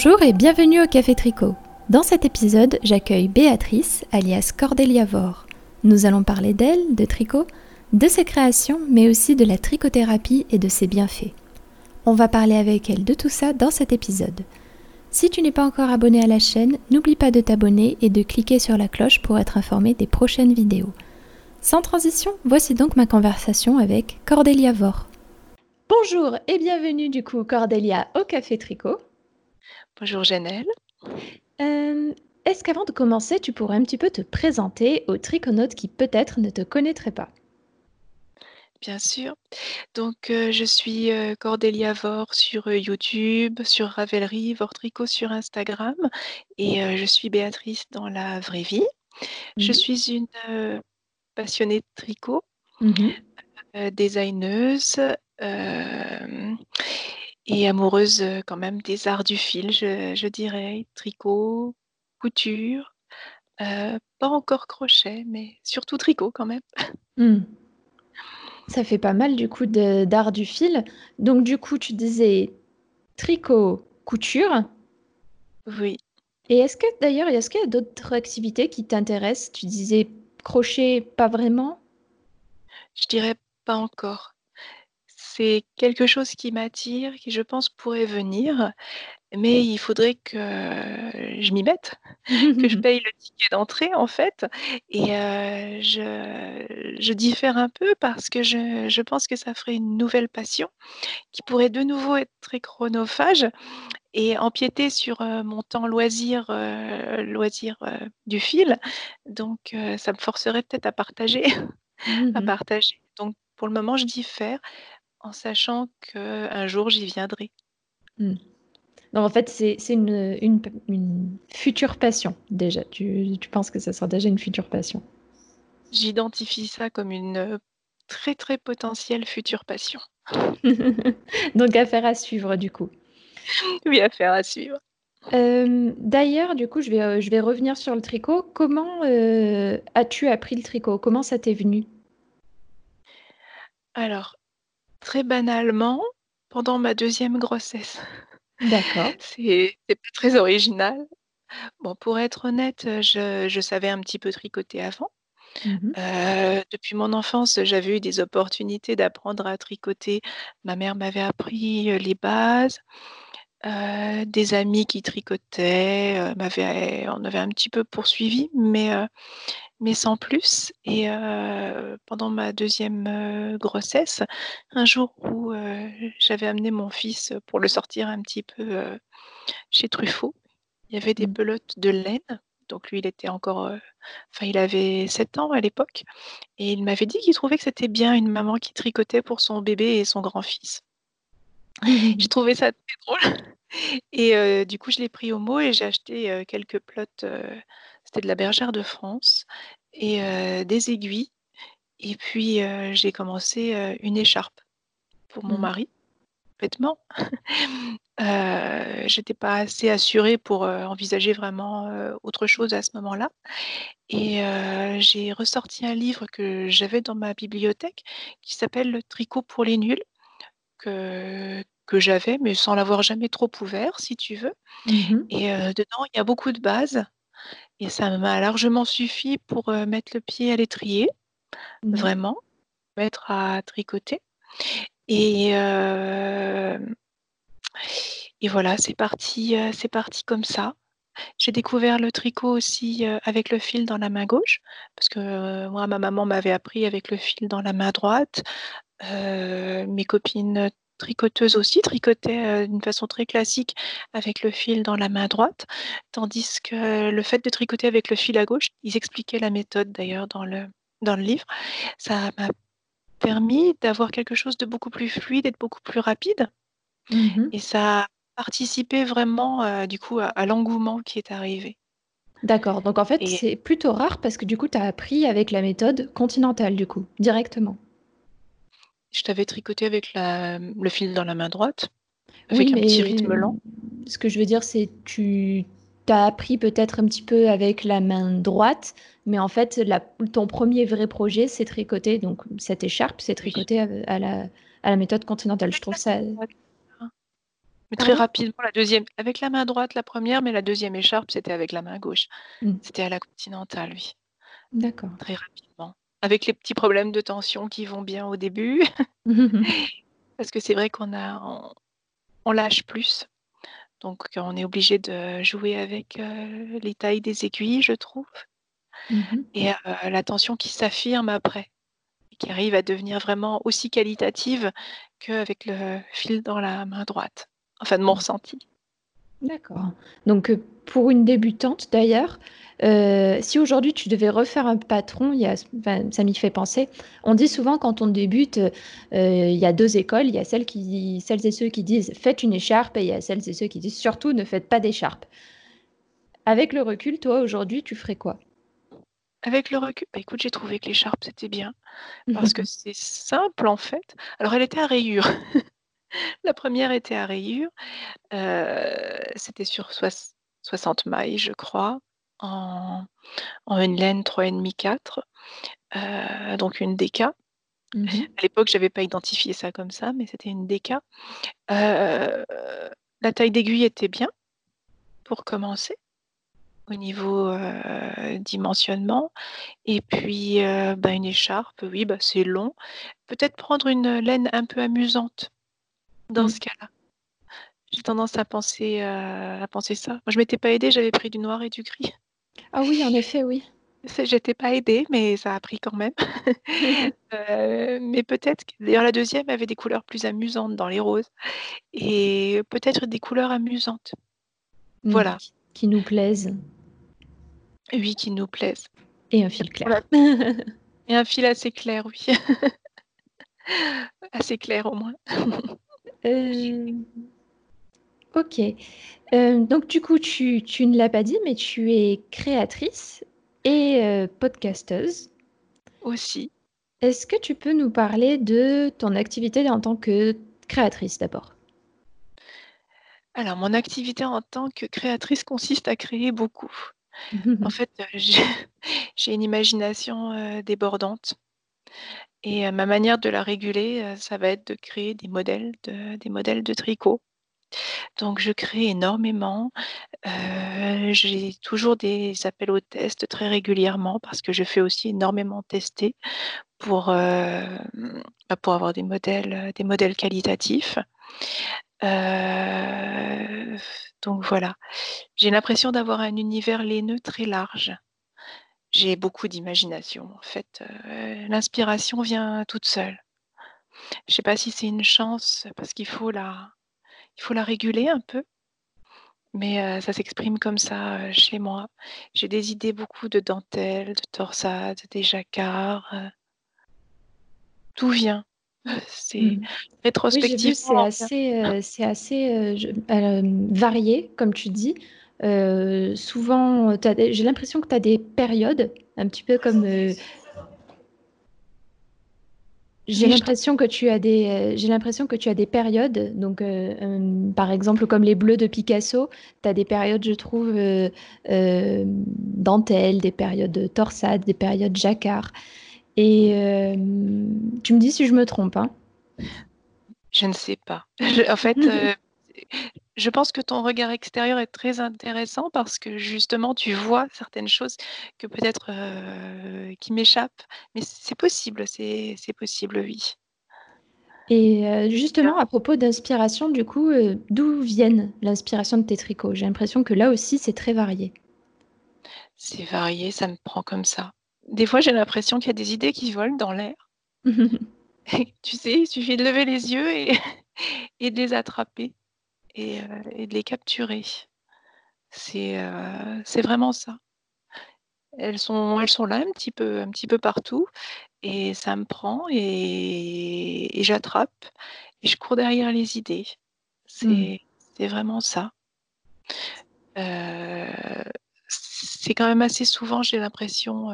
Bonjour et bienvenue au Café Tricot. Dans cet épisode, j'accueille Béatrice, alias Cordelia Vore. Nous allons parler d'elle, de tricot, de ses créations, mais aussi de la tricothérapie et de ses bienfaits. On va parler avec elle de tout ça dans cet épisode. Si tu n'es pas encore abonné à la chaîne, n'oublie pas de t'abonner et de cliquer sur la cloche pour être informé des prochaines vidéos. Sans transition, voici donc ma conversation avec Cordelia Vore. Bonjour et bienvenue du coup Cordelia au Café Tricot. Bonjour Janelle. Euh, Est-ce qu'avant de commencer, tu pourrais un petit peu te présenter aux triconautes qui peut-être ne te connaîtraient pas? Bien sûr. Donc, euh, je suis euh, Cordelia Vore sur euh, YouTube, sur Ravelry, Vortricot sur Instagram, et je suis Béatrice dans la vraie vie. Je Mhm. suis une passionnée de tricot, euh, designeuse et amoureuse euh, quand même des arts du fil, je, je dirais, tricot, couture, euh, pas encore crochet, mais surtout tricot quand même. Hmm. Ça fait pas mal du coup d'art du fil. Donc du coup, tu disais tricot, couture. Oui. Et est-ce que d'ailleurs, est-ce qu'il y a d'autres activités qui t'intéressent? Tu disais crochet, pas vraiment? Je dirais pas encore. C'est quelque chose qui m'attire, qui je pense pourrait venir, mais il faudrait que je m'y mette, que je paye le ticket d'entrée en fait. Et euh, je, je diffère un peu parce que je, je pense que ça ferait une nouvelle passion qui pourrait de nouveau être très chronophage et empiéter sur euh, mon temps loisir, euh, loisir euh, du fil. Donc euh, ça me forcerait peut-être à partager. à Mhm. partager. Donc pour le moment, je diffère en sachant qu'un jour j'y viendrai. Hmm. Donc en fait, c'est une, une, une future passion déjà. Tu, tu penses que ça sera déjà une future passion? J'identifie ça comme une euh, très très potentielle future passion. Donc affaire à suivre du coup. Oui, affaire à suivre. Euh, d'ailleurs, du coup, je vais, euh, je vais revenir sur le tricot. Comment euh, as-tu appris le tricot? Comment ça t'est venu? Alors, très banalement, pendant ma deuxième grossesse. D'accord. C'est pas très original. Bon, pour être honnête, je, je savais un petit peu tricoter avant. Mhm. Euh, depuis mon enfance, j'avais eu des opportunités d'apprendre à tricoter. Ma mère m'avait appris euh, les bases. Euh, des amis qui tricotaient, euh, m'avaient- on avait un petit peu poursuivi, mais, euh, mais sans plus. Et pendant ma deuxième grossesse, un jour où j'avais amené mon fils pour le sortir un petit peu chez Truffaut, il y avait des pelotes de laine. Donc lui, il était encore, enfin, il avait 7 ans à l'époque, et il m'avait dit qu'il trouvait que c'était bien une maman qui tricotait pour son bébé et son grand-fils. J'ai trouvé ça très drôle. Et euh, du coup, je l'ai pris au mot et j'ai acheté euh, quelques plots. euh, c'était de la bergère de France et des aiguilles. Et puis, j'ai commencé une écharpe pour mon Mm. mari, vêtements. J'étais pas assez assurée pour envisager vraiment autre chose à ce moment-là. Et j'ai ressorti un livre que j'avais dans ma bibliothèque qui s'appelle Le tricot pour les nuls que, que j'avais, mais sans l'avoir jamais trop ouvert, si tu veux. Mhm. Et euh, dedans, il y a beaucoup de bases. Et ça m'a largement suffi pour euh, mettre le pied à l'étrier, Mhm. vraiment, mettre à tricoter. Et, euh, et voilà, c'est parti, c'est parti comme ça. J'ai découvert le tricot aussi avec le fil dans la main gauche, parce que moi, ma maman m'avait appris avec le fil dans la main droite. Euh, mes copines tricoteuses aussi tricotaient euh, d'une façon très classique avec le fil dans la main droite, tandis que le fait de tricoter avec le fil à gauche, ils expliquaient la méthode d'ailleurs dans le, dans le livre, ça m'a permis d'avoir quelque chose de beaucoup plus fluide et de beaucoup plus rapide, Mhm. et ça a participé vraiment euh, du coup à, à l'engouement qui est arrivé. D'accord. Donc en fait, Et c'est plutôt rare parce que du coup, tu as appris avec la méthode continentale, du coup, directement. Je t'avais tricoté avec la, le fil dans la main droite, Oui, avec un petit rythme lent. ce que je veux dire, c'est tu t'as appris peut-être un petit peu avec la main droite, mais en fait, la- ton premier vrai projet, c'est tricoter. Donc cette écharpe, c'est Oui. tricoté à, à la, à la méthode continentale. Je trouve ça. Mais très rapidement, la deuxième, avec la main droite, la première, mais la deuxième écharpe, c'était avec la main gauche. Mmh. C'était à la continentale, oui. D'accord. Très rapidement. Avec les petits problèmes de tension qui vont bien au début. Parce que c'est vrai qu'on a, on, lâche plus. Donc, on est obligé de jouer avec euh, les tailles des aiguilles, je trouve. Mmh Et euh, la tension qui s'affirme après, qui arrive à devenir vraiment aussi qualitative qu'avec le fil dans la main droite enfin de mon ressenti. D'accord. Donc, euh, pour une débutante d'ailleurs, euh, si aujourd'hui tu devais refaire un patron, il y a, ça m'y fait penser. On dit souvent quand on débute, euh, il y a deux écoles. Il y a celles, qui, celles et ceux qui disent faites une écharpe et il y a celles et ceux qui disent surtout ne faites pas d'écharpe. Avec le recul, toi aujourd'hui, tu ferais quoi? Avec le recul, bah, écoute, j'ai trouvé que l'écharpe c'était bien parce que c'est simple en fait. Alors elle était à rayures. La première était à rayures, c'était sur 60 mailles, je crois, en une laine 3,5 4, donc une DK. Mmh à l'époque, je n'avais pas identifié ça comme ça, mais c'était une DK. la taille d'aiguille était bien, pour commencer, au niveau, dimensionnement et puis, bah, une écharpe, oui, bah, c'est long. Peut-être prendre une laine un peu amusante dans mmh. ce cas-là. J'ai tendance à penser, euh, à penser ça. Moi, je m'étais pas aidée, j'avais pris du noir et du gris. Ah oui, en effet, oui. j'étais pas aidée, mais ça a pris quand même. Euh, mais peut-être que d'ailleurs la deuxième avait des couleurs plus amusantes dans les roses et peut-être des couleurs amusantes. Mmh. Voilà. qui nous plaisent Oui, qui nous plaisent. et un fil clair. Et un fil assez clair, oui. Assez clair au moins. Euh, ok. Euh, donc du coup, tu, tu ne l'as pas dit, mais tu es créatrice et euh, podcasteuse. Aussi. Est-ce que tu peux nous parler de ton activité en tant que créatrice d'abord? Alors, mon activité en tant que créatrice consiste à créer beaucoup. En fait, j'ai une imagination débordante. Et ma manière de la réguler, ça va être de créer des modèles de des modèles de tricot. Donc je crée énormément, j'ai toujours des appels au test très régulièrement parce que je fais aussi énormément tester pour, bah, pour avoir des modèles, des modèles qualitatifs. donc voilà. J'ai l'impression d'avoir un univers laineux très large. J'ai beaucoup d'imagination en fait, l'inspiration vient toute seule. Je sais pas si c'est une chance parce qu'il faut la il faut la réguler un peu, mais ça s'exprime comme ça, chez moi. J'ai des idées beaucoup de dentelles, de torsades, des jacquards, tout vient? C'est mmh. rétrospectivement c'est assez, c'est assez, varié comme tu dis. Euh, souvent, j'ai l'impression que tu as des périodes, un petit peu comme. Euh, j'ai l'impression que tu as des, euh, j'ai l'impression que tu as des périodes. Donc, par exemple, comme les bleus de Picasso, tu as des périodes, je trouve, dentelle, des périodes torsade, des périodes jacquard. Et tu me dis si je me trompe, hein Je ne sais pas. en fait, je pense que ton regard extérieur est très intéressant parce que justement, tu vois certaines choses que peut-être euh, qui m'échappent. Mais c'est possible, c'est possible, oui. Et euh, justement, à propos d'inspiration, du coup, euh, d'où viennent l'inspiration de tes tricots? J'ai l'impression que là aussi, c'est très varié. C'est varié, ça me prend comme ça. Des fois, j'ai l'impression qu'il y a des idées qui volent dans l'air. tu sais, il suffit de lever les yeux et, et de les attraper et, de les capturer. C'est vraiment ça. Elles sont, elles sont là un petit peu, un petit peu partout et ça me prend et, j'attrape et je cours derrière les idées. Mmh. C'est vraiment ça. c'est quand même assez souvent, j'ai l'impression,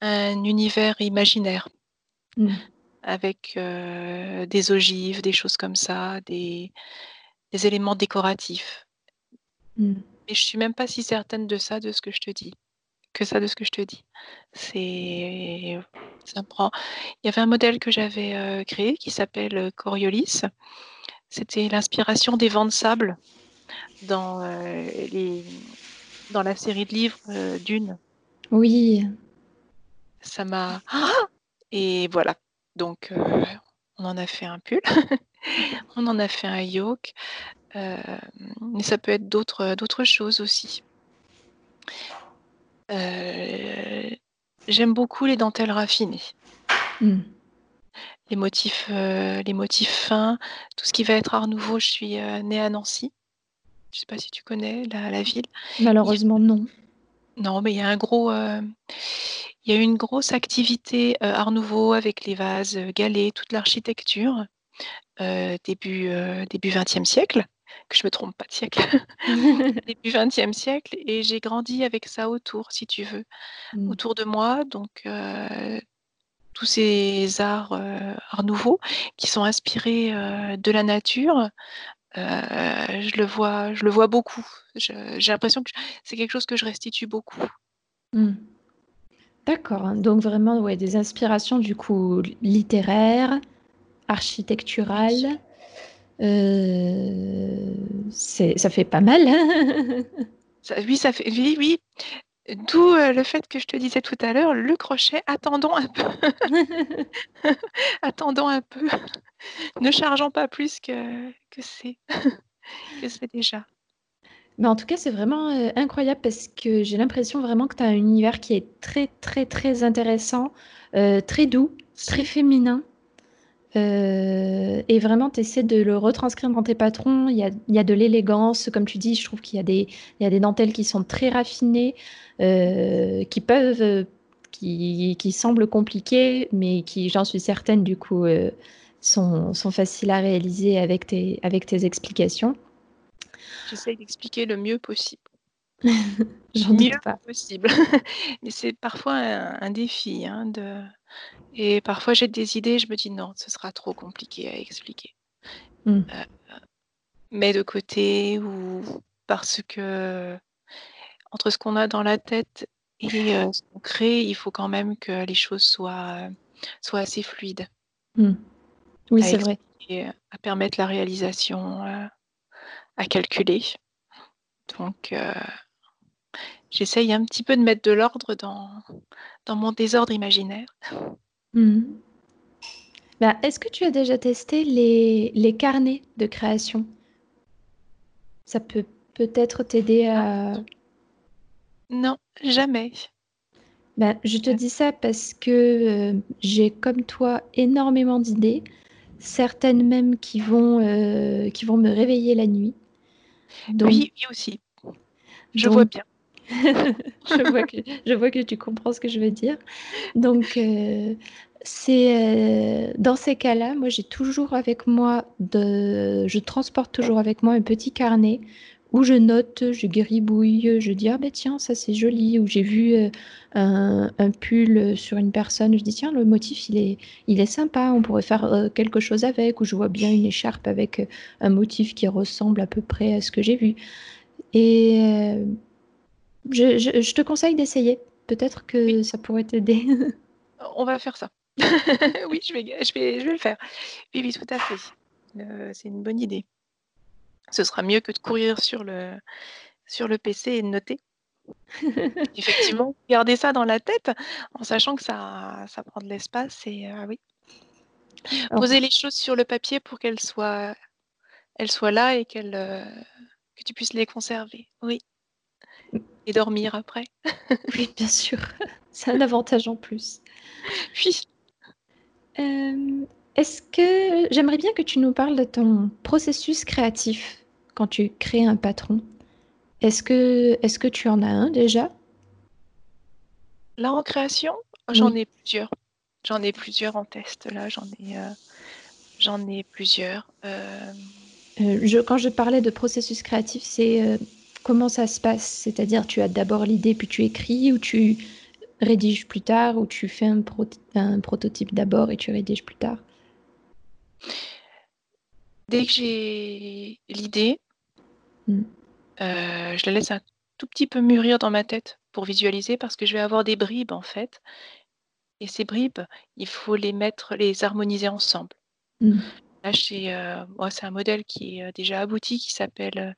un univers imaginaire. Mmh. Avec des ogives, des choses comme ça, des, des éléments décoratifs. Mmh. Mais je suis même pas si certaine de ça, de ce que je te dis, que ça de ce que je te dis. C'est ça prend il y avait un modèle que j'avais, créé qui s'appelle, Coriolis. c'était l'inspiration des vents de sable dans, les, dans la série de livres Dune. Oui. Ça m'a. Et voilà. Donc, on en a fait un pull. on en a fait un yoke. mais ça peut être d'autres, d'autres choses aussi. j'aime beaucoup les dentelles raffinées. Mmh. Les motifs, les motifs fins, tout ce qui va être art nouveau. Je suis née à Nancy. Je ne sais pas si tu connais la, ville. Malheureusement, non. Non, mais il y a un gros, il y a une grosse activité art nouveau avec les vases, galets, toute l'architecture, début début 20e siècle, que je me trompe pas de siècle, début 20e siècle, et j'ai grandi avec ça autour, si tu veux, mmh. autour de moi. Donc tous ces arts, art nouveaux qui sont inspirés de la nature, je le vois, je le vois beaucoup. j'ai l'impression que c'est quelque chose que je restitue beaucoup. Mmh. D'accord, hein. donc vraiment ouais, des inspirations du coup littéraires, architecturales. ça fait pas mal. Hein. oui, ça fait oui, oui. D'où le fait que je te disais tout à l'heure, le crochet, attendons un peu. attendons un peu. ne chargeons pas plus que, que c'est déjà. Mais en tout cas, c'est vraiment incroyable parce que j'ai l'impression vraiment que tu as un univers qui est très, très, très intéressant, très doux, très féminin. Et vraiment, tu essaies de le retranscrire dans tes patrons. Il y a, il y a de l'élégance, comme tu dis, je trouve qu'il y, a des, il y a des dentelles qui sont très raffinées. Euh, qui peuvent, euh, qui, qui, semblent compliquées, mais qui, j'en suis certaine, du coup, euh, sont, sont, faciles à réaliser avec tes, avec tes explications. J'essaie d'expliquer le mieux possible. J'en mieux pas. possible. mais c'est parfois un, défi. Hein, de... Et parfois j'ai des idées, je me dis non, ce sera trop compliqué à expliquer. Mmh. mais de côté ou parce que entre ce qu'on a dans la tête et ce qu'on crée, il faut quand même que les choses soient, soient assez fluides. Mmh. Oui, c'est vrai. À permettre la réalisation, à calculer. Donc, j'essaye un petit peu de mettre de l'ordre dans, dans mon désordre imaginaire. Mmh. Bah, Est-ce que tu as déjà testé les, les carnets de création? Ça peut peut-être t'aider à, ah. Non, jamais. Ben, je te dis ça parce que euh, j'ai, comme toi, énormément d'idées, certaines même qui vont, euh, qui vont me réveiller la nuit. Oui, oui aussi. Je vois bien. je, vois que, tu comprends ce que je veux dire. Donc, euh, c'est dans ces cas-là, moi j'ai toujours avec moi, je transporte toujours avec moi un petit carnet où je note, je gribouille, je dis ah ben tiens ça c'est joli, ou j'ai vu euh, un, pull sur une personne, je dis tiens le motif il est, il est sympa, on pourrait faire euh, quelque chose avec, ou je vois bien une écharpe avec euh, un motif qui ressemble à peu près à ce que j'ai vu. Et je, te conseille d'essayer, peut-être que ça pourrait t'aider. on va faire ça. oui, je vais, je, vais, je vais le faire. Oui, oui, tout à fait. c'est une bonne idée. Ce sera mieux que de courir sur le, sur le PC et de noter. Effectivement, garder ça dans la tête en sachant que ça, ça prend de l'espace et euh, oui. Poser les choses sur le papier pour qu'elles soient, elles soient là et qu'elles, euh, que tu puisses les conserver. Oui. Et dormir après. oui, bien sûr. C'est un avantage en plus. Oui. Euh, est-ce que j'aimerais bien que tu nous parles de ton processus créatif quand tu crées un patron Est-ce que, est que tu en as un déjà? Là en création, j'en ai plusieurs. J'en ai plusieurs en test. Là, j'en ai, euh, j'en ai plusieurs. Euh. Euh, je, quand je parlais de processus créatif, c'est comment ça se passe? C'est-à-dire, tu as d'abord l'idée, puis tu écris, ou tu rédiges plus tard, ou tu fais un, un prototype d'abord et tu rédiges plus tard? Dès que j'ai l'idée, mmh. euh, je la laisse un tout petit peu mûrir dans ma tête pour visualiser parce que je vais avoir des bribes en fait et ces bribes, il faut les mettre les harmoniser ensemble. Mmh. Là, c'est un modèle qui est déjà abouti, qui s'appelle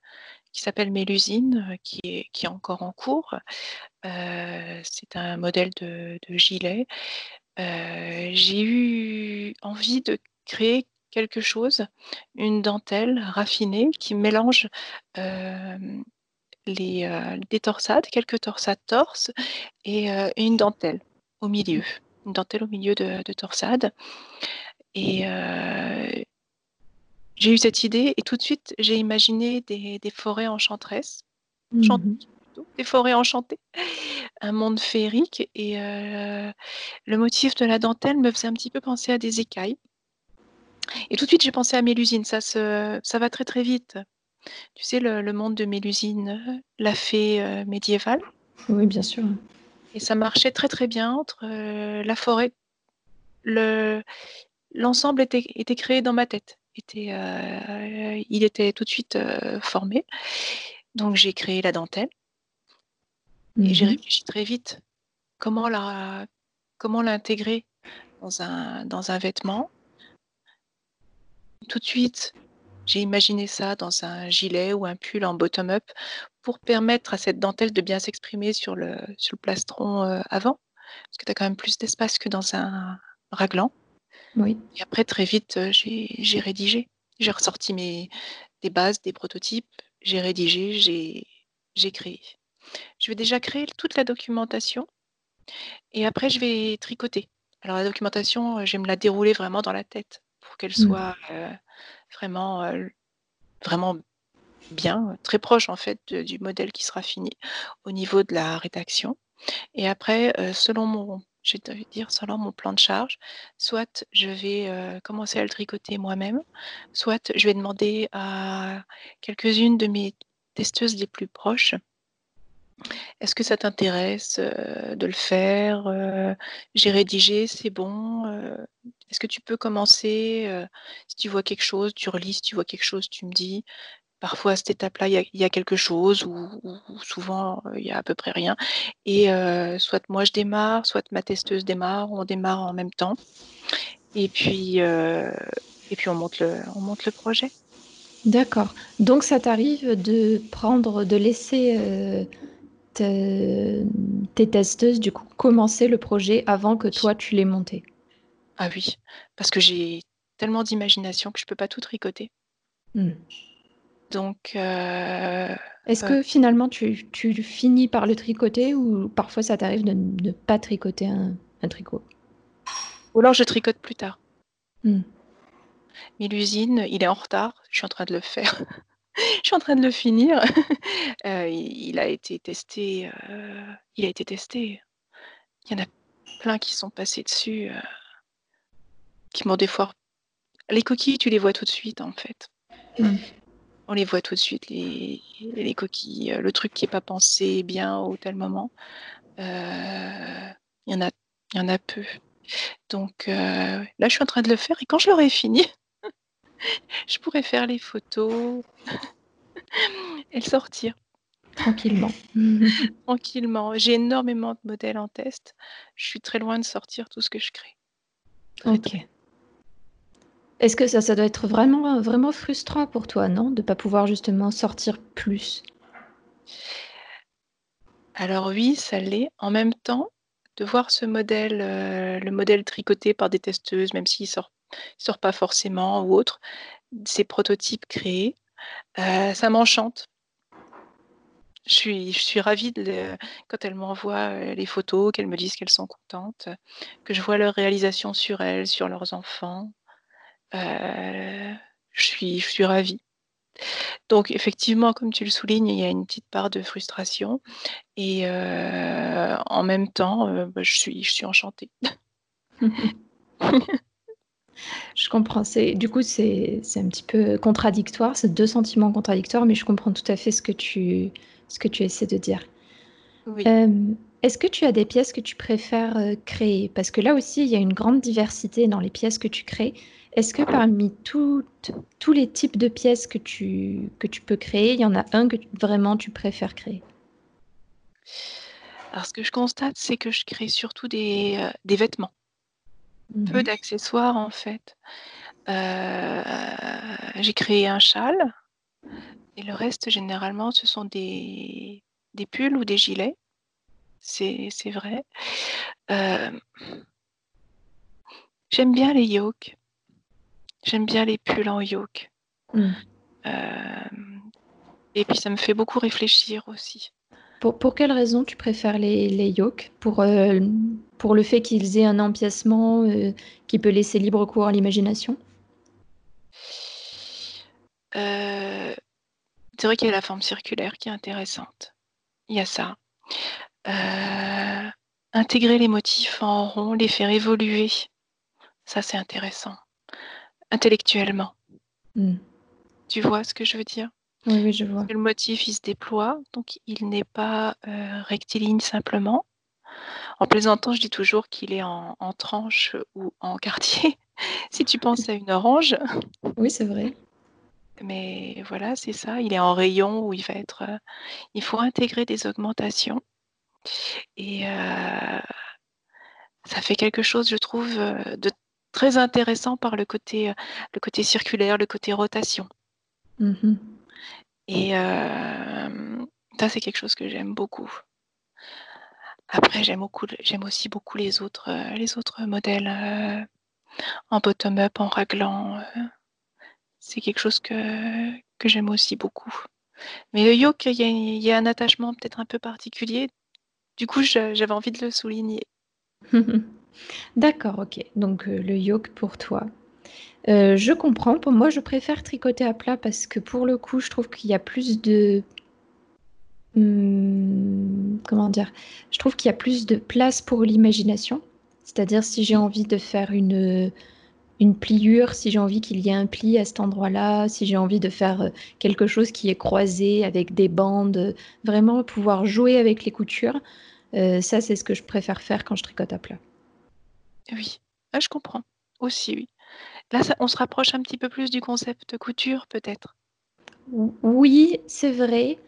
qui s'appelle Mélusine, qui est, qui est encore en cours. c'est un modèle de, gilet. J'ai eu envie de créer quelque chose, une dentelle raffinée qui mélange les, des torsades, quelques torsades torse et une dentelle au milieu, une dentelle au milieu de, de torsade. Et j'ai eu cette idée et tout de suite, j'ai imaginé des, forêts enchanteresses, mmh des forêts enchantées, un monde féerique. Et le motif de la dentelle me faisait un petit peu penser à des écailles. Et tout de suite, j'ai pensé à Mélusine. Ça, se, ça va très très vite. Tu sais, le, monde de Mélusine, la fée médiévale. Oui, bien sûr. Et ça marchait très très bien entre la forêt. Le, l'ensemble était, était créé dans ma tête était, euh, il était tout de suite euh, formé. Donc j'ai créé la dentelle et j'ai mmh réfléchi très vite comment la comment l'intégrer dans un, dans un vêtement? Tout de suite, j'ai imaginé ça dans un gilet ou un pull en bottom-up pour permettre à cette dentelle de bien s'exprimer sur le, sur le plastron euh, avant, parce que tu as quand même plus d'espace que dans un raglan. Oui. Et après, très vite, j'ai rédigé. J'ai ressorti mes, des bases, des prototypes, j'ai rédigé, j'ai créé. Je vais déjà créer toute la documentation et après, je vais tricoter. Alors, la documentation, je vais me la dérouler vraiment dans la tête pour qu'elle mmh. soit vraiment, vraiment bien, très proche en fait du modèle qui sera fini au niveau de la rédaction. Et après, selon mon je vais dire, selon mon plan de charge, soit je vais commencer à le tricoter moi-même, soit je vais demander à quelques-unes de mes testeuses les plus proches est-ce que ça t'intéresse de le faire J'ai rédigé, c'est bon. Est-ce que tu peux commencer Si tu vois quelque chose, tu relis. Si tu vois quelque chose, tu me dis. Parfois, à cette étape-là, il y, a quelque chose ou, souvent, il y a à peu près rien. Et soit moi, je démarre, soit ma testeuse démarre, on démarre en même temps. Et puis, et puis on, monte le, on monte le projet. D'accord. Donc, ça t'arrive de prendre, de laisser tes testeuses, du coup, commencer le projet avant que toi, tu l'aies monté? Ah oui, parce que j'ai tellement d'imagination que je ne peux pas tout tricoter. Mmh. Donc, euh, Est-ce euh que finalement tu, finis par le tricoter ou parfois ça t'arrive de ne pas tricoter un, tricot? Ou alors je tricote plus tard. Hmm. Mais l'usine, il est en retard. Je suis en train de le faire. Je suis en train de le finir. Euh, il a été testé. il a été testé. Il y en a plein qui sont passés dessus, qui m'ont des fois. Les coquilles, tu les vois tout de suite en fait. Hmm on les voit tout de suite, les, les coquilles, euh, le truc qui n'est pas pensé bien au tel moment. Euh, il y, en a, y en a peu. Donc euh, là, je suis en train de le faire et quand je l'aurai fini, je pourrai faire les photos et le sortir. Tranquillement. Tranquillement. J'ai énormément de modèles en test. Je suis très loin de sortir tout ce que je crée. ok. Est-ce que ça, ça doit être vraiment, vraiment frustrant pour toi, non? De ne pas pouvoir justement sortir plus? Alors oui, ça l'est. En même temps, de voir ce modèle, euh, le modèle tricoté par des testeuses, même s'il sort, sort pas forcément ou autre, ces prototypes créés, euh, ça m'enchante. Je suis, je suis ravie de quand elles m'envoient euh, les photos, qu'elles me disent qu'elles sont contentes, que je vois leur réalisation sur elles, sur leurs enfants. Euh, je suis je suis ravie. Donc effectivement, comme tu le soulignes, il y a une petite part de frustration et euh, en même temps, euh, bah, je suis je suis enchantée. Je comprends, c'est du coup, c'est c'est un petit peu contradictoire, c'est deux sentiments contradictoires, mais je comprends tout à fait ce que tu ce que tu essaies de dire. Oui. est-ce que tu as des pièces que tu préfères, créer? Parce que là aussi, il y a une grande diversité dans les pièces que tu crées. Est-ce que parmi tous les types de pièces que tu, que tu peux créer, il y en a un que vraiment tu préfères créer? Alors, ce que je constate, c'est que je crée surtout des, euh, vêtements. Peu mmh d'accessoires, en fait. j'ai créé un châle et le reste, généralement, ce sont des, des pulls ou des gilets. C'est vrai. J'aime bien les yokes. J'aime bien les pulls en yoke. Mmh. et puis ça me fait beaucoup réfléchir aussi. Pour, pour quelle raison tu préfères les, les yokes? Pour, pour le fait qu'ils aient un empiècement qui peut laisser libre cours à l'imagination? C'est vrai qu'il y a la forme circulaire qui est intéressante. Il y a ça. Euh, intégrer les motifs en rond, les faire évoluer, ça c'est intéressant. Intellectuellement. Hmm. Tu vois ce que je veux dire? Oui, oui, je vois. Le motif, il se déploie, donc il n'est pas euh, rectiligne simplement. En plaisantant, je dis toujours qu'il est en, en tranche ou en quartier. si tu penses à une orange. Oui, c'est vrai. Mais voilà, c'est ça, il est en rayon où il va être, il faut intégrer des augmentations et ça fait quelque chose, je trouve, de très intéressant par le côté, le côté circulaire, le côté rotation mmh et ça, c'est quelque chose que j'aime beaucoup. Après, j'aime aussi beaucoup les autres, les autres modèles, en bottom up, en raglan, c'est quelque chose que, que j'aime aussi beaucoup. Mais le yoke, il y, a un attachement peut-être un peu particulier. Du coup, j'avais envie de le souligner. D'accord, ok. Donc euh, le yoke pour toi. Euh, je comprends. Pour moi, je préfère tricoter à plat parce que pour le coup, je trouve qu'il y a plus de... Hmm, comment dire? Je trouve qu'il y a plus de place pour l'imagination. C'est-à-dire si j'ai envie de faire une pliure, si j'ai envie qu'il y ait un pli à cet endroit-là, si j'ai envie de faire euh, quelque chose qui est croisé avec des bandes, vraiment pouvoir jouer avec les coutures, ça c'est ce que je préfère faire quand je tricote à plat. Oui, ah, je comprends aussi, oui. Là, on se rapproche un petit peu plus du concept couture, peut-être. Oui, c'est vrai.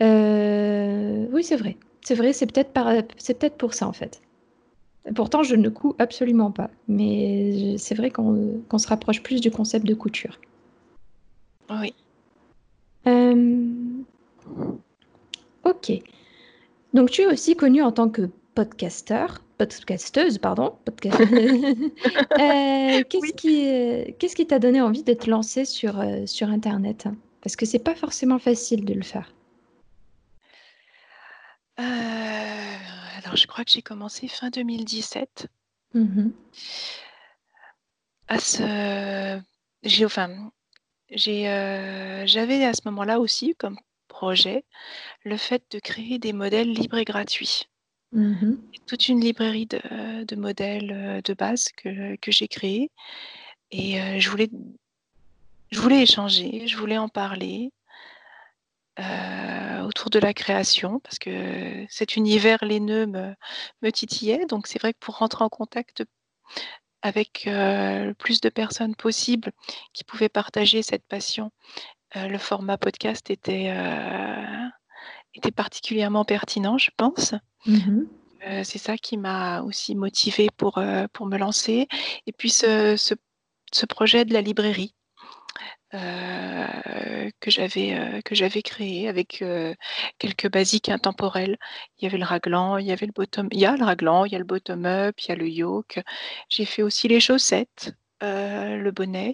Euh, oui, c'est vrai. C'est vrai, c'est peut-être peut pour ça en fait. Pourtant, je ne couds absolument pas, mais c'est vrai qu'on se rapproche plus du concept de couture. Oui. Euh, ok. Donc, tu es aussi connue en tant que podcasteur, podcasteuse, pardon. Euh, qu'est-ce qui, qu'est-ce qui t'a donné envie de te lancer sur, euh, sur Internet? Parce que c'est pas forcément facile de le faire. Alors, je crois que j'ai commencé fin 2017 mmh à ce j'ai enfin, j'ai, euh, j'avais à ce moment-là aussi comme projet le fait de créer des modèles libres et gratuits. Mmh toute une librairie de modèles, de base que j'ai créés et je voulais je voulais échanger, je voulais en parler. Autour de la création parce que cet univers laineux me, titillait. Donc c'est vrai que pour rentrer en contact avec le plus de personnes possible qui pouvaient partager cette passion, le format podcast était, était particulièrement pertinent, je pense. Mmh c'est ça qui m'a aussi motivée pour, pour me lancer. Et puis ce, ce projet de la librairie. Euh, que j'avais euh, créé avec euh, quelques basiques intemporels. Il y avait le raglan, il y avait le bottom, il y a le raglan, il y a le bottom up, il y a le yoke. J'ai fait aussi les chaussettes, le bonnet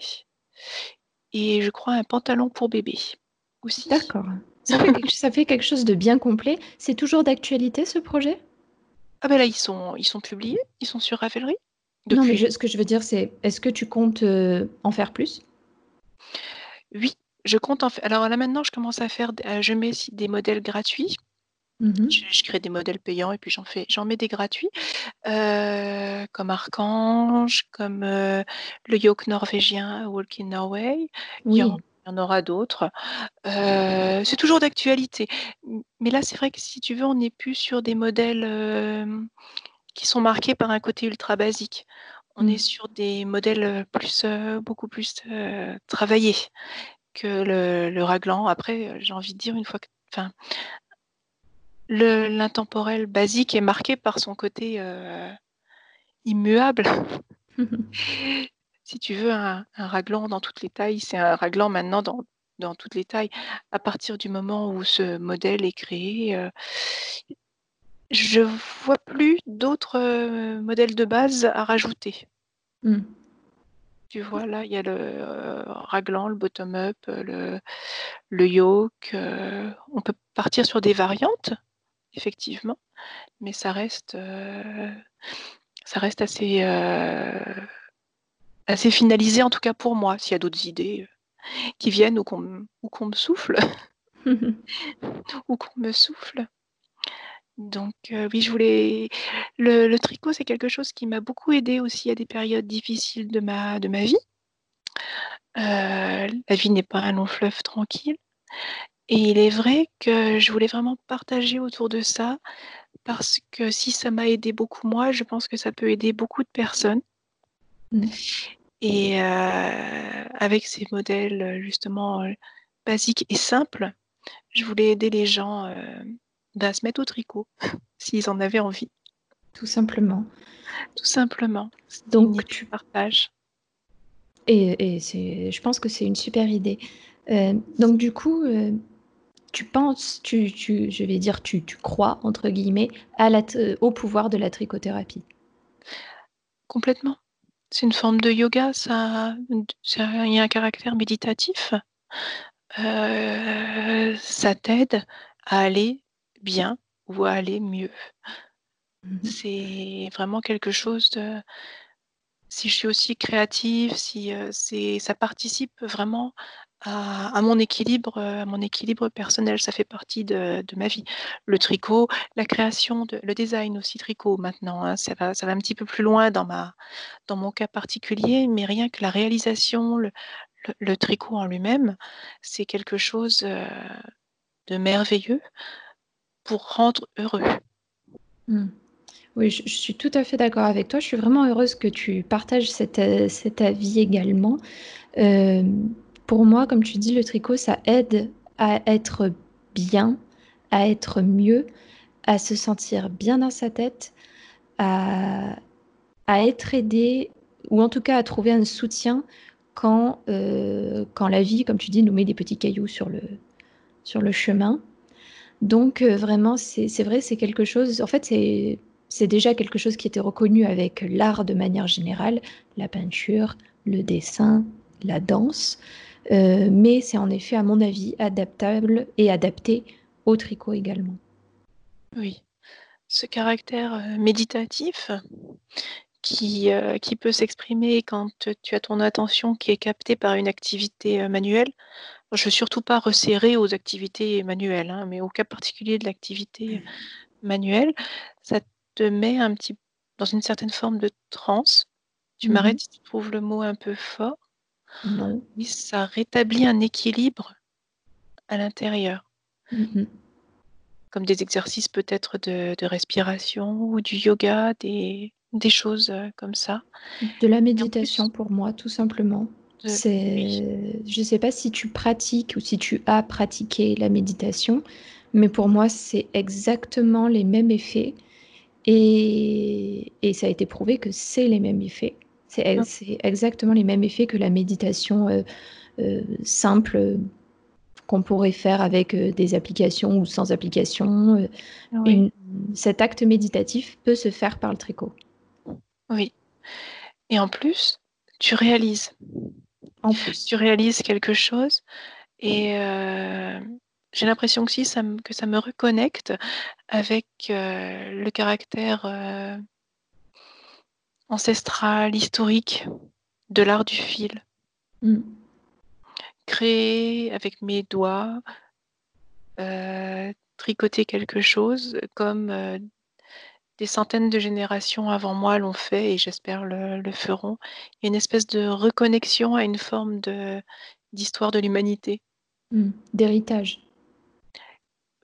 et je crois un pantalon pour bébé aussi. D'accord. Ça fait, quelque, chose de bien complet. C'est toujours d'actualité ce projet? Ah ben là ils sont ils sont publiés, ils sont sur Ravelry? Non mais ce que je veux dire c'est est-ce que tu comptes en faire plus? Oui, je compte en faire. Alors là maintenant, je commence à faire, euh, je mets des modèles gratuits. Mmh je, crée des modèles payants et puis j'en fais, j'en mets des gratuits, euh, comme Archange, comme euh, le yoke norvégien Walk in Norway. Il y en, aura d'autres. c'est toujours d'actualité. Mais là, c'est vrai que si tu veux, on n'est plus sur des modèles qui sont marqués par un côté ultra basique. On est mmh. sur des modèles, plus, beaucoup plus, travaillés que le raglan. Après, j'ai envie de dire une fois que enfin l'intemporel basique est marqué par son côté, immuable. si tu veux, un, raglan dans toutes les tailles. C'est un raglan maintenant dans, dans, toutes les tailles. À partir du moment où ce modèle est créé, euh, je vois plus d'autres euh, modèles de base à rajouter. Mmh. Tu vois, là, il y a le euh, raglan, le bottom-up, le, le yoke. on peut partir sur des variantes, effectivement, mais ça reste, ça reste assez assez finalisé, en tout cas pour moi. S'il y a d'autres idées euh, qui viennent ou qu'on me souffle, ou qu'on me souffle. Donc euh, oui, je voulais. Le, tricot, c'est quelque chose qui m'a beaucoup aidé aussi à des périodes difficiles de ma, de ma vie. Euh, la vie n'est pas un long fleuve tranquille. Et il est vrai que je voulais vraiment partager autour de ça, parce que si ça m'a aidé beaucoup moi, je pense que ça peut aider beaucoup de personnes. Mmh. Et avec ces modèles justement basiques et simples, je voulais aider les gens bah, à se mettre au tricot s'ils en avaient envie. Tout simplement. Tout simplement. Donc tu partages. Et, c'est, je pense que c'est une super idée. donc du coup, tu penses, tu, tu, je vais dire, tu, tu crois entre guillemets à la au pouvoir de la trichothérapie? Complètement. C'est une forme de yoga, ça, il y a un caractère méditatif. Euh, ça t'aide à aller bien ou à aller mieux. Mmh c'est vraiment quelque chose de si je suis aussi créative, si, euh, c'est ça participe vraiment à, mon équilibre, euh, à mon équilibre personnel. Ça fait partie de, ma vie. Le tricot, la création, le design aussi tricot maintenant. Hein, ça, va, un petit peu plus loin dans, mon cas particulier, mais rien que la réalisation, le, tricot en lui-même, c'est quelque chose euh, de merveilleux pour rendre heureux. Mmh. Oui, je, suis tout à fait d'accord avec toi. Je suis vraiment heureuse que tu partages cet, euh, cet avis également pour moi, comme tu dis, le tricot, ça aide à être bien, à être mieux, à se sentir bien dans sa tête, à, être aidé, ou en tout cas à trouver un soutien quand, euh, quand la vie, comme tu dis, nous met des petits cailloux sur le, sur le chemin. Donc euh, vraiment, c'est vrai, c'est quelque chose, en fait, c'est déjà quelque chose qui était reconnu avec l'art de manière générale, la peinture, le dessin, la danse. Euh, mais c'est en effet, à mon avis, adaptable et adapté au tricot également. Oui, ce caractère euh, méditatif qui, euh, qui peut s'exprimer quand tu as ton attention qui est captée par une activité manuelle. Je ne veux surtout pas resserrer aux activités manuelles, hein, mais au cas particulier de l'activité manuelle, ça te met un petit dans une certaine forme de transe. Tu mmh m'arrêtes si tu trouves le mot un peu fort. Non. Ça rétablit un équilibre à l'intérieur. Mmh Comme des exercices peut-être de, respiration ou du yoga, des, des choses euh, comme ça. De la méditation pour moi, tout simplement. C'est, je ne sais pas si tu pratiques ou si tu as pratiqué la méditation, mais pour moi, c'est exactement les mêmes effets. Et, et ça a été prouvé que c'est les mêmes effets. C'est exactement les mêmes effets que la méditation euh, euh, simple qu'on pourrait faire avec euh, des applications ou sans application. cet acte méditatif peut se faire par le tricot. Oui. Et en plus, tu réalises. En plus. Tu réalises quelque chose et j'ai l'impression que, si, ça me, que ça me reconnecte avec le caractère ancestral, historique de l'art du fil. Mm. Créer avec mes doigts, euh, tricoter quelque chose comme euh, des centaines de générations avant moi l'ont fait et j'espère le, feront. Il y a une espèce de reconnexion à une forme de, d'histoire de l'humanité. Mm. D'héritage.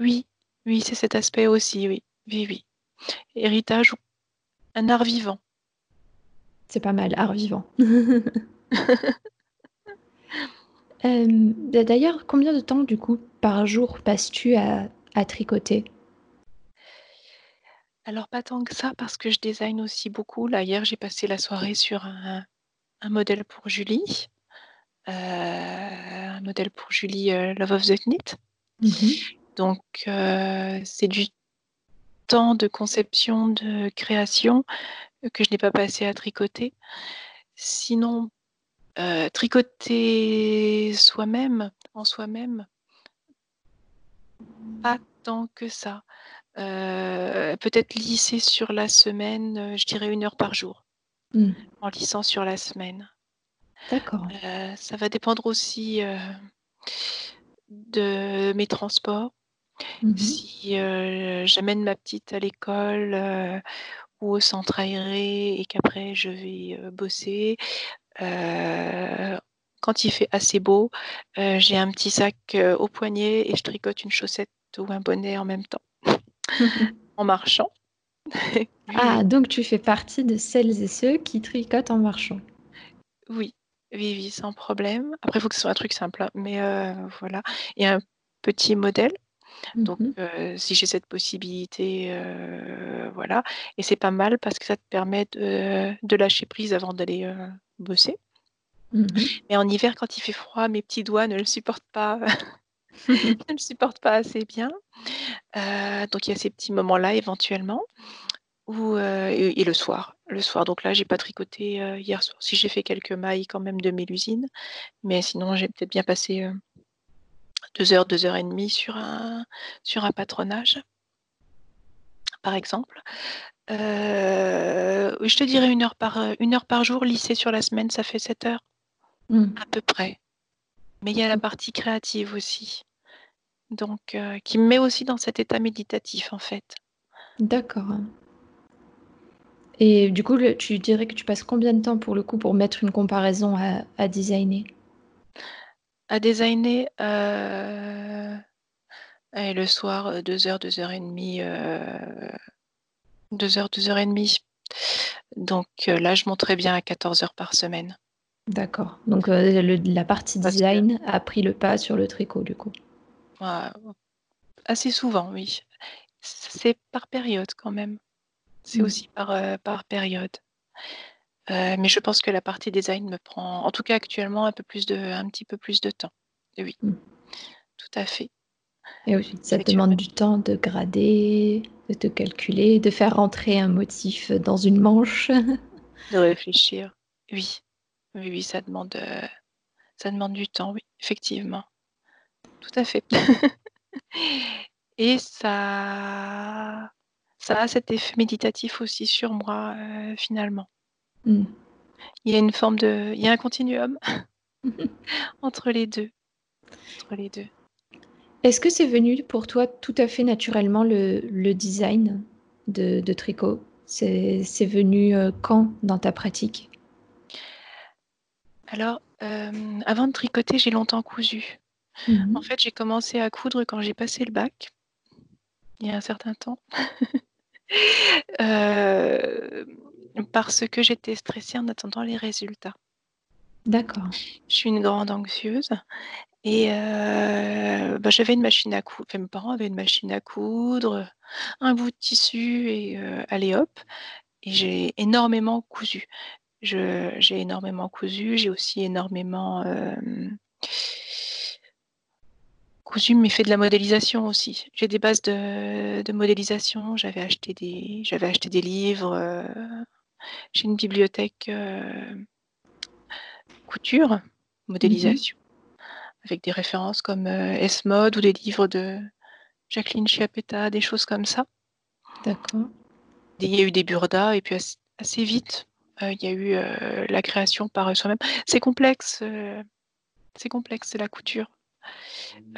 Oui, oui, c'est cet aspect aussi, oui. Oui, oui. Héritage, un art vivant. C'est pas mal, art vivant. Euh, d'ailleurs, combien de temps, du coup, par jour passes-tu à, tricoter? Alors, pas tant que ça, parce que je design aussi beaucoup. Là, hier, j'ai passé la soirée sur un, un modèle pour Julie. un modèle pour Julie Love of the Knit. Mhm. Donc, c'est du temps de conception, de création que je n'ai pas passé à tricoter. Sinon, tricoter soi-même, en soi-même, pas tant que ça. peut-être lisser sur la semaine, je dirais une heure par jour, mmh. en lissant sur la semaine. D'accord. ça va dépendre aussi de mes transports. Mmh si j'amène ma petite à l'école ou au centre aéré et qu'après je vais bosser, quand il fait assez beau, j'ai un petit sac au poignet et je tricote une chaussette ou un bonnet en même temps en marchant. ah, donc tu fais partie de celles et ceux qui tricotent en marchant. Oui, oui, oui, sans problème. Après, il faut que ce soit un truc simple, hein, mais voilà. Et un petit modèle. Donc, mmh si j'ai cette possibilité, voilà. Et c'est pas mal parce que ça te permet de, lâcher prise avant d'aller bosser. Mmh mais en hiver, quand il fait froid, mes petits doigts ne le supportent pas, ne le supportent pas assez bien. donc, il y a ces petits moments-là éventuellement. Et, le soir. Le soir, donc là, j'ai pas tricoté hier soir. Si j'ai fait quelques mailles quand même de mélusine, mais sinon, j'ai peut-être bien passé deux heures, deux heures et demie sur un, sur un patronage, par exemple. je te dirais une heure par, une heure par jour, lycée sur la semaine, ça fait sept heures, mmh. à peu près. Mais il y a la partie créative aussi, donc qui me met aussi dans cet état méditatif, en fait. D'accord. Et du coup, tu dirais que tu passes combien de temps pour le coup pour mettre une comparaison à, designer? À designer, euh, le soir, 2 heures, 2 heures et demie, 2 heures, 2 heures et demie. Donc euh, là, je monterais bien à 14 heures par semaine. D'accord. Donc euh, la partie design a pris le pas sur le tricot du coup. assez souvent, oui. C'est par période quand même. C'est mmh. aussi par, euh, par période. Euh, mais je pense que la partie design me prend, en tout cas actuellement, un peu plus de un petit peu plus de temps. oui, mmh. tout à fait. Et oui, ça demande du temps de grader, de te calculer, de faire rentrer un motif dans une manche. De réfléchir. Oui. Oui, oui, ça demande, euh, ça demande du temps, oui, effectivement. Tout à fait. Et ça ça a cet effet méditatif aussi sur moi, euh, finalement. Mmh. Il y a une forme de il y a un continuum entre les deux. Entre les deux. Est-ce que c'est venu pour toi tout à fait naturellement le design de tricot? C'est venu, euh, quand dans ta pratique? Alors, euh, avant de tricoter, j'ai longtemps cousu. Mmh en fait, j'ai commencé à coudre quand j'ai passé le bac, il y a un certain temps. Euh, parce que j'étais stressée en attendant les résultats. D'accord. Je suis une grande anxieuse et euh, bah, j'avais une machine à coudre mes parents avaient une machine à coudre, un bout de tissu et euh, allez hop et j'ai énormément cousu. j'ai énormément cousu, j'ai aussi énormément, cousu, mais fait de la modélisation aussi. J'ai des bases de, modélisation. J'avais acheté des, j'avais acheté des livres. Euh, j'ai une bibliothèque euh, couture, modélisation, avec des références comme euh, S-Mode ou des livres de Jacqueline Chiapetta, des choses comme ça. D'accord. Il y a eu des burdas et puis assez, vite, il y a eu la création par soi-même. C'est complexe. c'est complexe, la couture.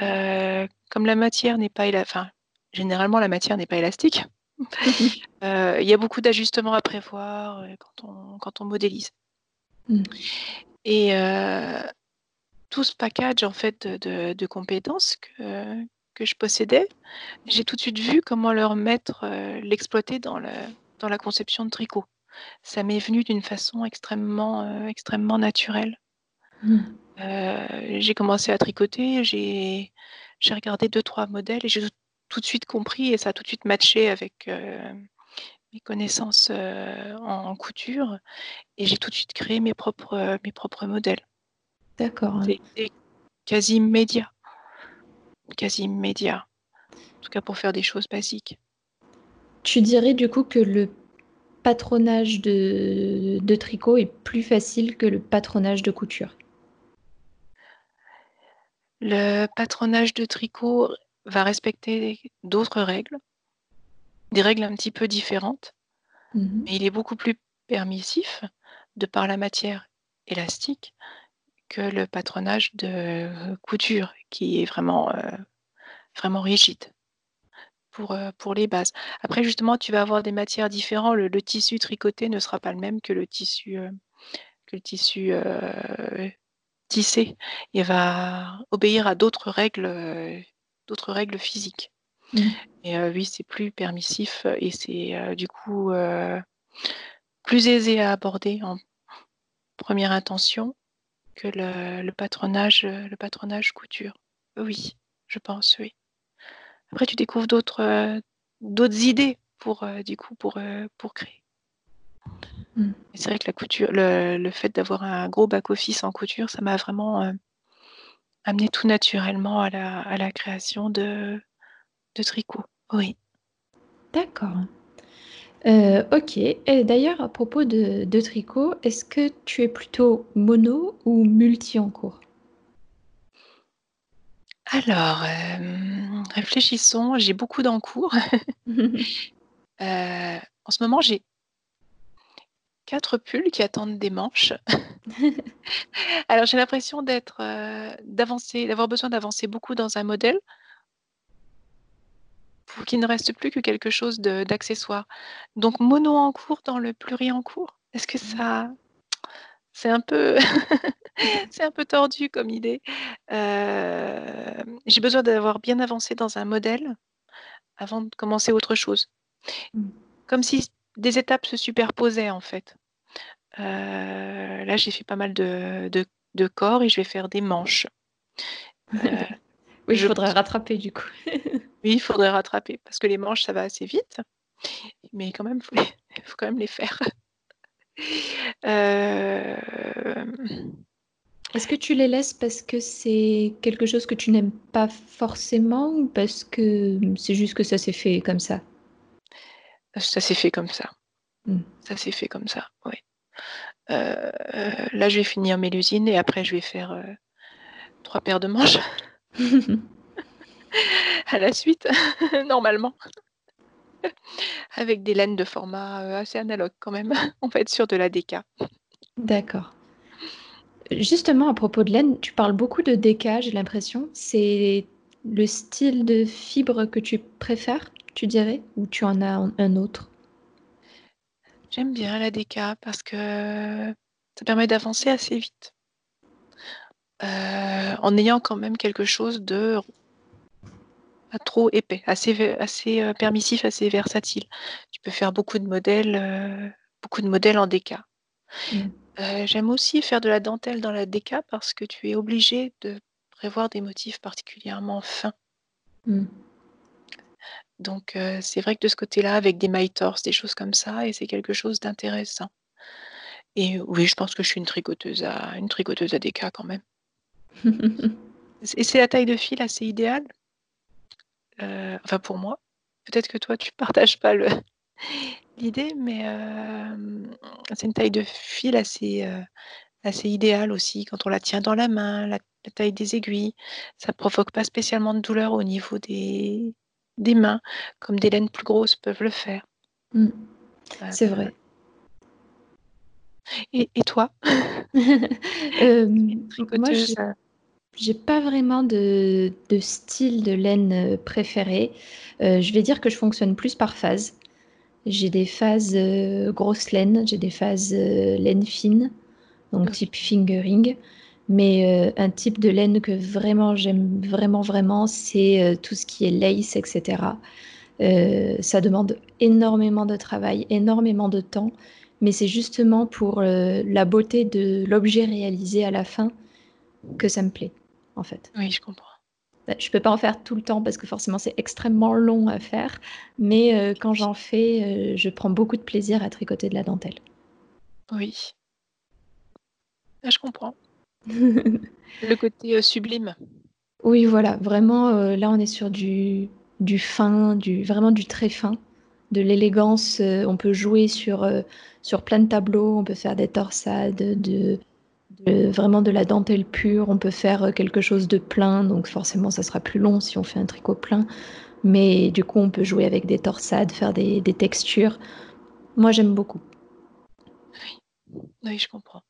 Euh, comme la matière n'est pas enfin, généralement la matière n'est pas élastique, euh, il y a beaucoup d'ajustements à prévoir euh, quand on, quand on modélise. Mmh. Et tout ce package en fait de, compétences que, que je possédais, j'ai tout de suite vu comment leur mettre, l'exploiter dans, le, dans la conception de tricot. Ça m'est venu d'une façon extrêmement, extrêmement naturelle. Mmh. Euh, j'ai commencé à tricoter, j'ai regardé deux trois modèles et j'ai tout de suite compris et ça a tout de suite matché avec, euh, mes connaissances en, couture et j'ai tout de suite créé mes propres, mes propres modèles. D'accord. C'est quasi immédiat. Quasi immédiat. En tout cas pour faire des choses basiques. Tu dirais du coup que le patronage de, de tricot est plus facile que le patronage de couture? Le patronage de tricot va respecter d'autres règles, des règles un petit peu différentes, mmh mais il est beaucoup plus permissif de par la matière élastique que le patronage de couture qui est vraiment, euh, vraiment rigide pour, euh, pour les bases. Après, justement, tu vas avoir des matières différentes. Le, tissu tricoté ne sera pas le même que le tissu, euh, que le tissu tissé. Il va obéir à d'autres règles, d'autres règles physiques. Mmh. Et oui, c'est plus permissif et c'est du coup plus aisé à aborder en première intention que le, patronage, le patronage couture. Oui, je pense, oui. Après, tu découvres d'autres d'autres idées pour du coup pour, pour créer. Mmh. C'est vrai que la couture, le, le fait d'avoir un gros back-office en couture, ça m'a vraiment amené tout naturellement à la, à la création de, de tricot. Oui. D'accord. Euh, ok. Et d'ailleurs, à propos de, de tricot, est-ce que tu es plutôt mono ou multi en cours? Alors, euh, réfléchissons. J'ai beaucoup d'encours. Euh, en ce moment, j'ai quatre pulls qui attendent des manches. Alors, j'ai l'impression d'être, d'avancer, d'avoir besoin d'avancer beaucoup dans un modèle pour qu'il ne reste plus que quelque chose d'accessoire. Donc mono en cours dans le pluri en cours, est-ce que ça c'est un peu c'est un peu tordu comme idée. Euh, j'ai besoin d'avoir bien avancé dans un modèle avant de commencer autre chose. Mmh. Comme si des étapes se superposaient en fait. Euh, là, j'ai fait pas mal de de corps et je vais faire des manches. Euh, oui, je faudrait rattraper du coup. Oui, il faudrait rattraper parce que les manches, ça va assez vite, mais quand même, il faut, quand même les faire. Euh, Est-ce que tu les laisses parce que c'est quelque chose que tu n'aimes pas forcément ou parce que c'est juste que ça s'est fait comme ça? Ça s'est fait comme ça. Hmm. Ça s'est fait comme ça, oui. Euh, là, je vais finir mes usines et après, je vais faire euh, trois paires de manches. à la suite, normalement. Avec des laines de format euh, assez analogue quand même. On va être sur de la DK. D'accord. Justement, à propos de laine, tu parles beaucoup de DK, j'ai l'impression. C'est le style de fibre que tu préfères, tu dirais, ou tu en as un autre? J'aime bien la DK parce que ça permet d'avancer assez vite. Euh, en ayant quand même quelque chose de trop épais, assez, assez euh, permissif, assez versatile. Tu peux faire beaucoup de modèles, euh, beaucoup de modèles en DK. Euh, j'aime aussi faire de la dentelle dans la DK parce que tu es obligé de prévoir des motifs particulièrement fins. Mmh. Donc c'est vrai que de ce côté-là, avec des my-torse, des choses comme ça, et c'est quelque chose d'intéressant. Et oui, je pense que je suis une tricoteuse à une tricoteuse à DK quand même. et c'est la taille de fil assez idéale? Euh, enfin pour moi. Peut-être que toi tu partages pas le l'idée, mais c'est une taille de fil assez, assez idéale aussi quand on la tient dans la main, la taille des aiguilles. Ça provoque pas spécialement de douleur au niveau des des mains, comme des laines plus grosses peuvent le faire. Mmh. C'est vrai. Euh, et et toi? moi j'ai pas vraiment de, style de laine euh, préféré. Euh, je vais dire que je fonctionne plus par phase. J'ai des phases euh, grosse laine, j'ai des phases laine fine, donc type fingering. Mais un type de laine que vraiment j'aime vraiment vraiment, c'est tout ce qui est lace, etc. ça demande énormément de travail, énormément de temps, mais c'est justement pour la beauté de l'objet réalisé à la fin que ça me plaît en fait. Oui, je comprends. Bah, je peux pas en faire tout le temps parce que forcément c'est extrêmement long à faire, mais quand j'en fais, je prends beaucoup de plaisir à tricoter de la dentelle. Oui. Je comprends. Le côté, heu, sublime. Oui, voilà, vraiment, heu, là, on est sur du du fin, du vraiment du très fin, de l'élégance, heu, on peut jouer sur, sur plein de tableaux, on peut faire des torsades, de de vraiment de la dentelle pure, on peut faire, quelque chose de plein, donc forcément ça sera plus long si on fait un tricot plein, mais du coup, on peut jouer avec des torsades, faire des des textures. Moi, j'aime beaucoup. Oui. Oui, je comprends.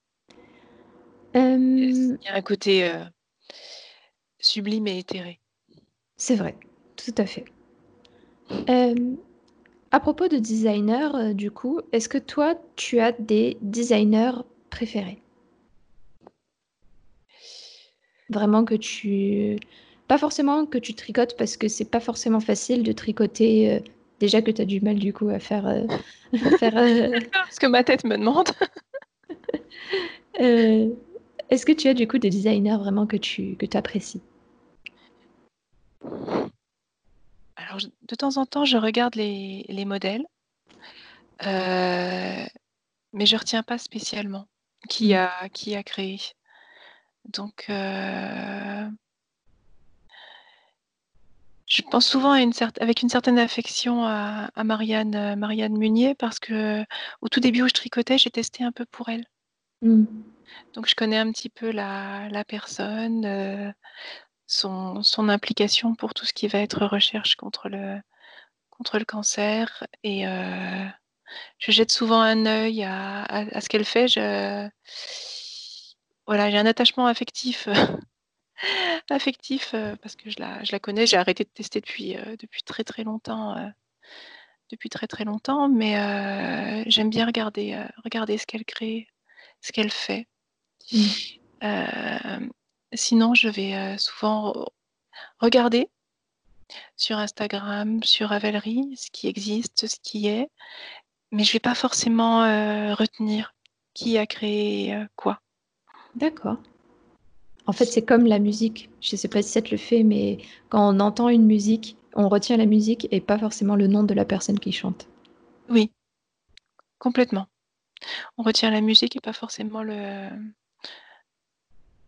Il y a un côté, heu sublime et éthéré. C'est vrai, tout à fait. Hem, à propos de designer, heu, du coup, est-ce que toi, tu as des designers préférés? Vraiment que tu pas forcément que tu tricotes parce que c'est pas forcément facile de tricoter, déjà que tu as du mal du coup à faire, à faire, ce que ma tête me demande. Est-ce que tu as du coup des designers vraiment que tu que apprécies? Alors de temps en temps, je regarde les les modèles. Heu, mais je retiens pas spécialement qui Mmh. a qui a créé. Donc heu je pense souvent à une cert avec une certaine affection à à Marianne, heu, Marianne Munier parce qu'au tout début où je tricotais, j'ai testé un peu pour elle. Mmh. Donc je connais un petit peu la la personne, heu, son son implication pour tout ce qui va être recherche contre le contre le cancer et heu, je jette souvent un œil à à ce qu'elle fait. Voilà, j'ai un attachement affectif, affectif, heu, parce que je la je la connais. J'ai arrêté de tester depuis, depuis très, très longtemps, depuis très, très longtemps, mais j'aime bien regarder, regarder ce qu'elle crée, ce qu'elle fait. Mmh. Hem, sinon je vais, heu, souvent re regarder sur Instagram, sur Ravelry, ce qui existe, ce qui est, mais je vais pas forcément, heu, retenir qui a créé, quoi. D'accord. En fait, c'est comme la musique. Je sais pas si ça te le fait, mais quand on entend une musique, on retient la musique et pas forcément le nom de la personne qui chante. Oui. Complètement. On retient la musique et pas forcément le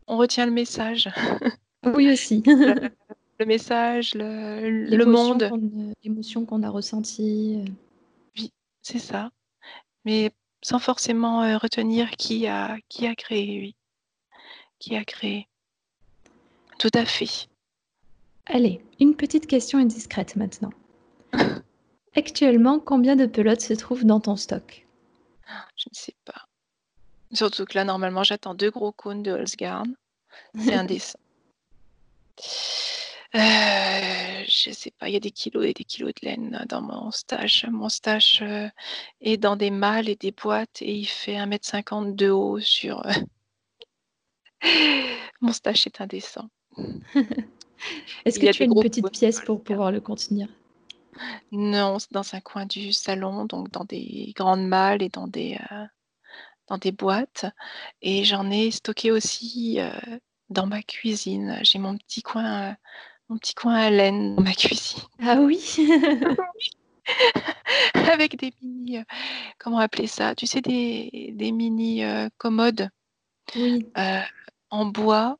on retient le message. Oui aussi. Le le message, le le monde. l'émotion qu'on a ressentie, heu Oui, c'est ça, mais sans forcément, heu, retenir qui a qui a créé, oui. Qui a créé. Tout à fait. Allez, une petite question indiscrète maintenant. Actuellement, combien de pelotes se trouvent dans ton stock? Je ne sais pas. Surtout que là, normalement, j'attends 2 gros cônes de Holzgarn. C'est indécent. Heu, je sais pas, il y a des kilos et des kilos de laine dans mon stash. Mon stash, heu, est dans des malles et des boîtes et il fait 1 m 50 de haut sur, heu mon stash est indécent. Est-ce que tu as une petite pièce pour pouvoir le contenir? Non, c'est dans un coin du salon, donc dans des grandes malles et dans des, heu, dans des boîtes et j'en ai stocké aussi, heu, dans ma cuisine. J'ai mon petit coin, heu, mon petit coin à laine dans ma cuisine. Ah oui? Avec des mini, heu, comment appeler ça? Tu sais des des mini, commodes Oui. en bois,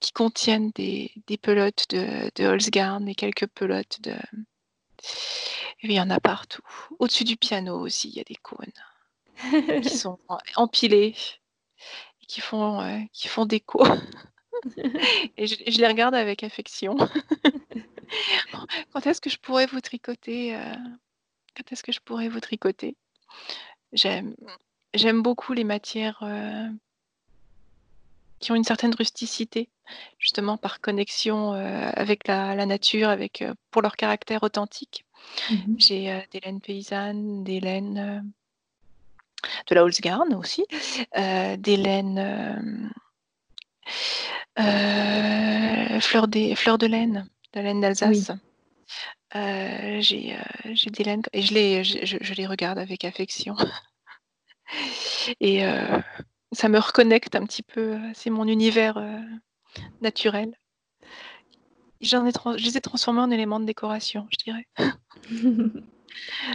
qui contiennent des des pelotes de de Holzgarn et quelques pelotes de il y en a partout. Au-dessus du piano aussi, il y a des cônes qui sont empilés et qui font, heu, qui font déco et je je les regarde avec affection. Quand est-ce que je pourrais vous tricoter, heu, quand est-ce que je pourrais vous tricoter? J'aime j'aime beaucoup les matières, heu qui ont une certaine rusticité, justement par connexion, heu, avec la la nature, avec, pour leur caractère authentique. Mmh mh. J'ai, des laines paysannes, des laines, de la Holzgarn aussi, des laines, hem heu, fleur des fleur de laine, de laine d'Alsace. J'ai, des laines et je les je je je les regarde avec affection. Et ça me reconnecte un petit peu, c'est mon univers, naturel. J'en ai je les ai transformés en éléments de décoration, je dirais.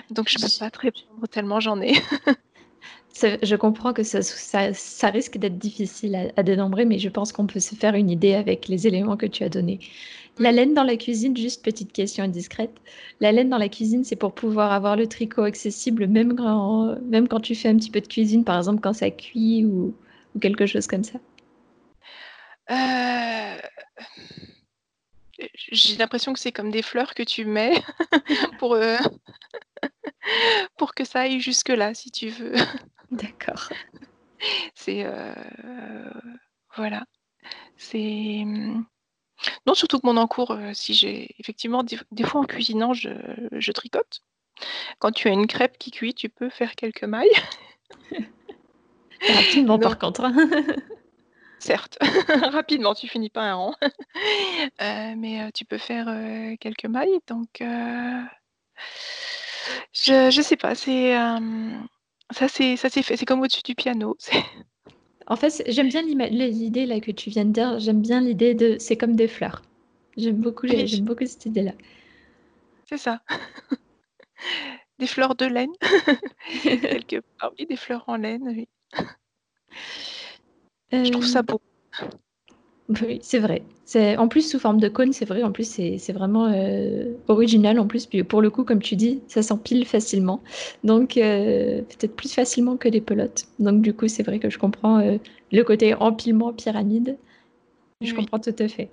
Donc je peux pas te répondre tellement j'en ai. je comprends que ça, ça, risque d'être difficile à, dénombrer, mais je pense qu'on peut se faire une idée avec les éléments que tu as donnés. La laine dans la cuisine, juste petite question indiscrète. La laine dans la cuisine, c'est pour pouvoir avoir le tricot accessible même quand, même quand tu fais un petit peu de cuisine, par exemple quand ça cuit ou, ou quelque chose comme ça? Euh... J'ai l'impression que c'est comme des fleurs que tu mets pour, euh, pour que ça aille jusque-là, si tu veux. D'accord. C'est euh, voilà. C'est non, surtout que mon encours, euh, si j'ai effectivement des, fois en cuisinant, je, tricote. Quand tu as une crêpe qui cuit, tu peux faire quelques mailles. Rapidement, par contre. Hein. Certes, rapidement, tu finis pas un rang. Euh, mais tu peux faire quelques mailles, donc je, je sais pas, c'est ça c'est ça c'est fait, c'est comme au-dessus du piano. En fait, j'aime bien l'idée là que tu viens de dire. J'aime bien l'idée de c'est comme des fleurs. J'aime beaucoup, j'aime beaucoup cette idée-là. C'est ça. Des fleurs de laine. Quelque part, oui, des fleurs en laine, oui. Je trouve ça beau. Oui, c'est vrai. C'est en plus sous forme de cône, c'est vrai. En plus, c'est vraiment euh, original. En plus, puis pour le coup, comme tu dis, ça s'empile facilement. Donc, euh, peut-être plus facilement que les pelotes. Donc, du coup, c'est vrai que je comprends euh, le côté empilement pyramide. Je comprends tout à fait.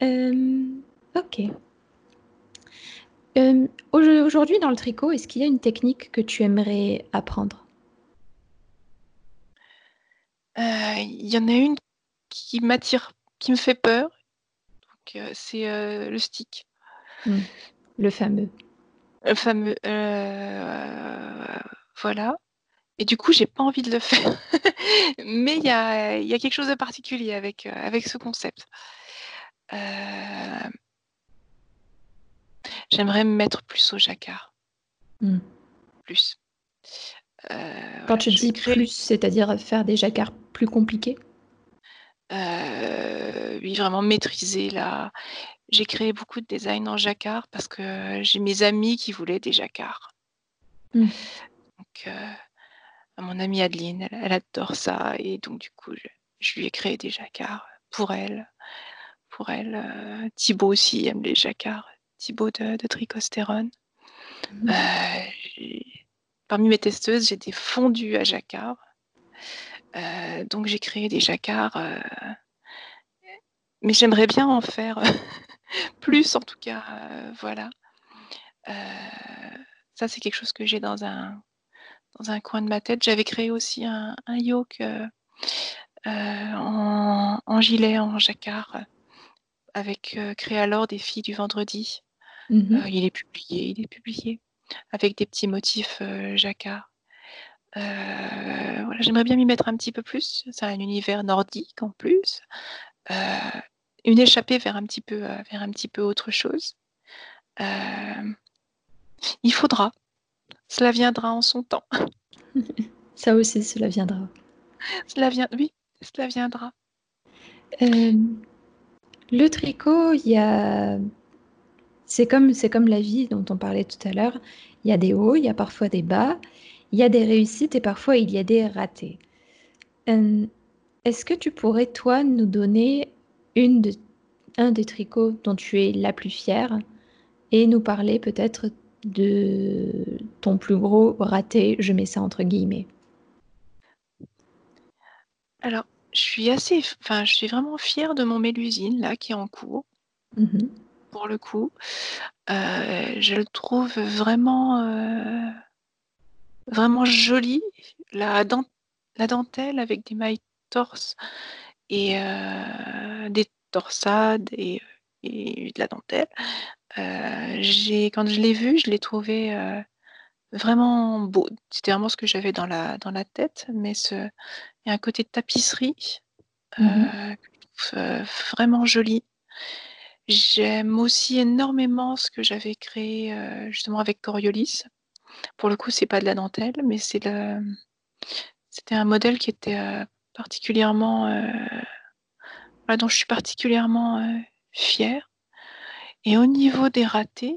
ok. Aujourd'hui, dans le tricot, est-ce qu'il y a une technique que tu aimerais apprendre? Il y en a une qui m'attire, qui me fait peur. Euh, c'est euh, le stick. Mmh. Le fameux. Le fameux. voilà. Et du coup, j'ai pas envie de le faire. Mais il y a, quelque chose de particulier avec, avec ce concept. J'aimerais me mettre plus au jacquard. Mmh. Plus. Quand tu dis plus, c'est-à-dire faire des jacquards plus compliqués euh, Oui, vraiment maîtriser la. J'ai créé beaucoup de designs en jacquard parce que j'ai mes amis qui voulaient des jacquards. Mmh. Donc, euh, mon amie Adeline, elle, adore ça et donc du coup, je, lui ai créé des jacquards pour elle. Pour elle, euh, Thibaut aussi aime les jacquards. Thibaut de, de Tricostérone. Mmh. Parmi mes testeuses, j'ai des fondus à jacquard. Euh, donc j'ai créé des jacquards. Euh, mais j'aimerais bien en faire plus en tout cas. Euh, voilà. ça c'est quelque chose que j'ai dans un, dans un coin de ma tête. J'avais créé aussi un, yoke en, gilet, en jacquard, avec créé alors des filles du vendredi. Mmh il est publié, il est publié avec des petits motifs jacquard. voilà, j'aimerais bien m'y mettre un petit peu plus. C'est un univers nordique en plus. une échappée vers un petit peu, vers un petit peu autre chose. il faudra. Cela viendra en son temps. Ça aussi, cela viendra. Cela vient, oui, cela viendra. le tricot, il y a c'est comme, c'est comme la vie dont on parlait tout à l'heure. Il y a des hauts, il y a parfois des bas, il y a des réussites et parfois il y a des ratés. Euh, est-ce que tu pourrais, toi, nous donner une de, un des tricots dont tu es la plus fière et nous parler peut-être de ton plus gros raté, je mets ça entre guillemets? Alors, je suis assez, enfin, je suis vraiment fière de mon mélusine là qui est en cours. Mmh pour le coup. Euh, je le trouve vraiment, euh, vraiment joli. La, la dentelle avec des mailles torse et euh, des torsades et, de la dentelle. quand je l'ai vu, je l'ai trouvé vraiment beau. C'était vraiment ce que j'avais dans la, dans la tête, mais ce, il y a un côté de tapisserie mmh vraiment joli. J'aime aussi énormément ce que j'avais créé, euh, justement avec Coriolis. Pour le coup, c'est pas de la dentelle, mais c'est c'était un modèle qui était, euh, particulièrement, euh, dont je suis particulièrement fière. Et au niveau des ratés,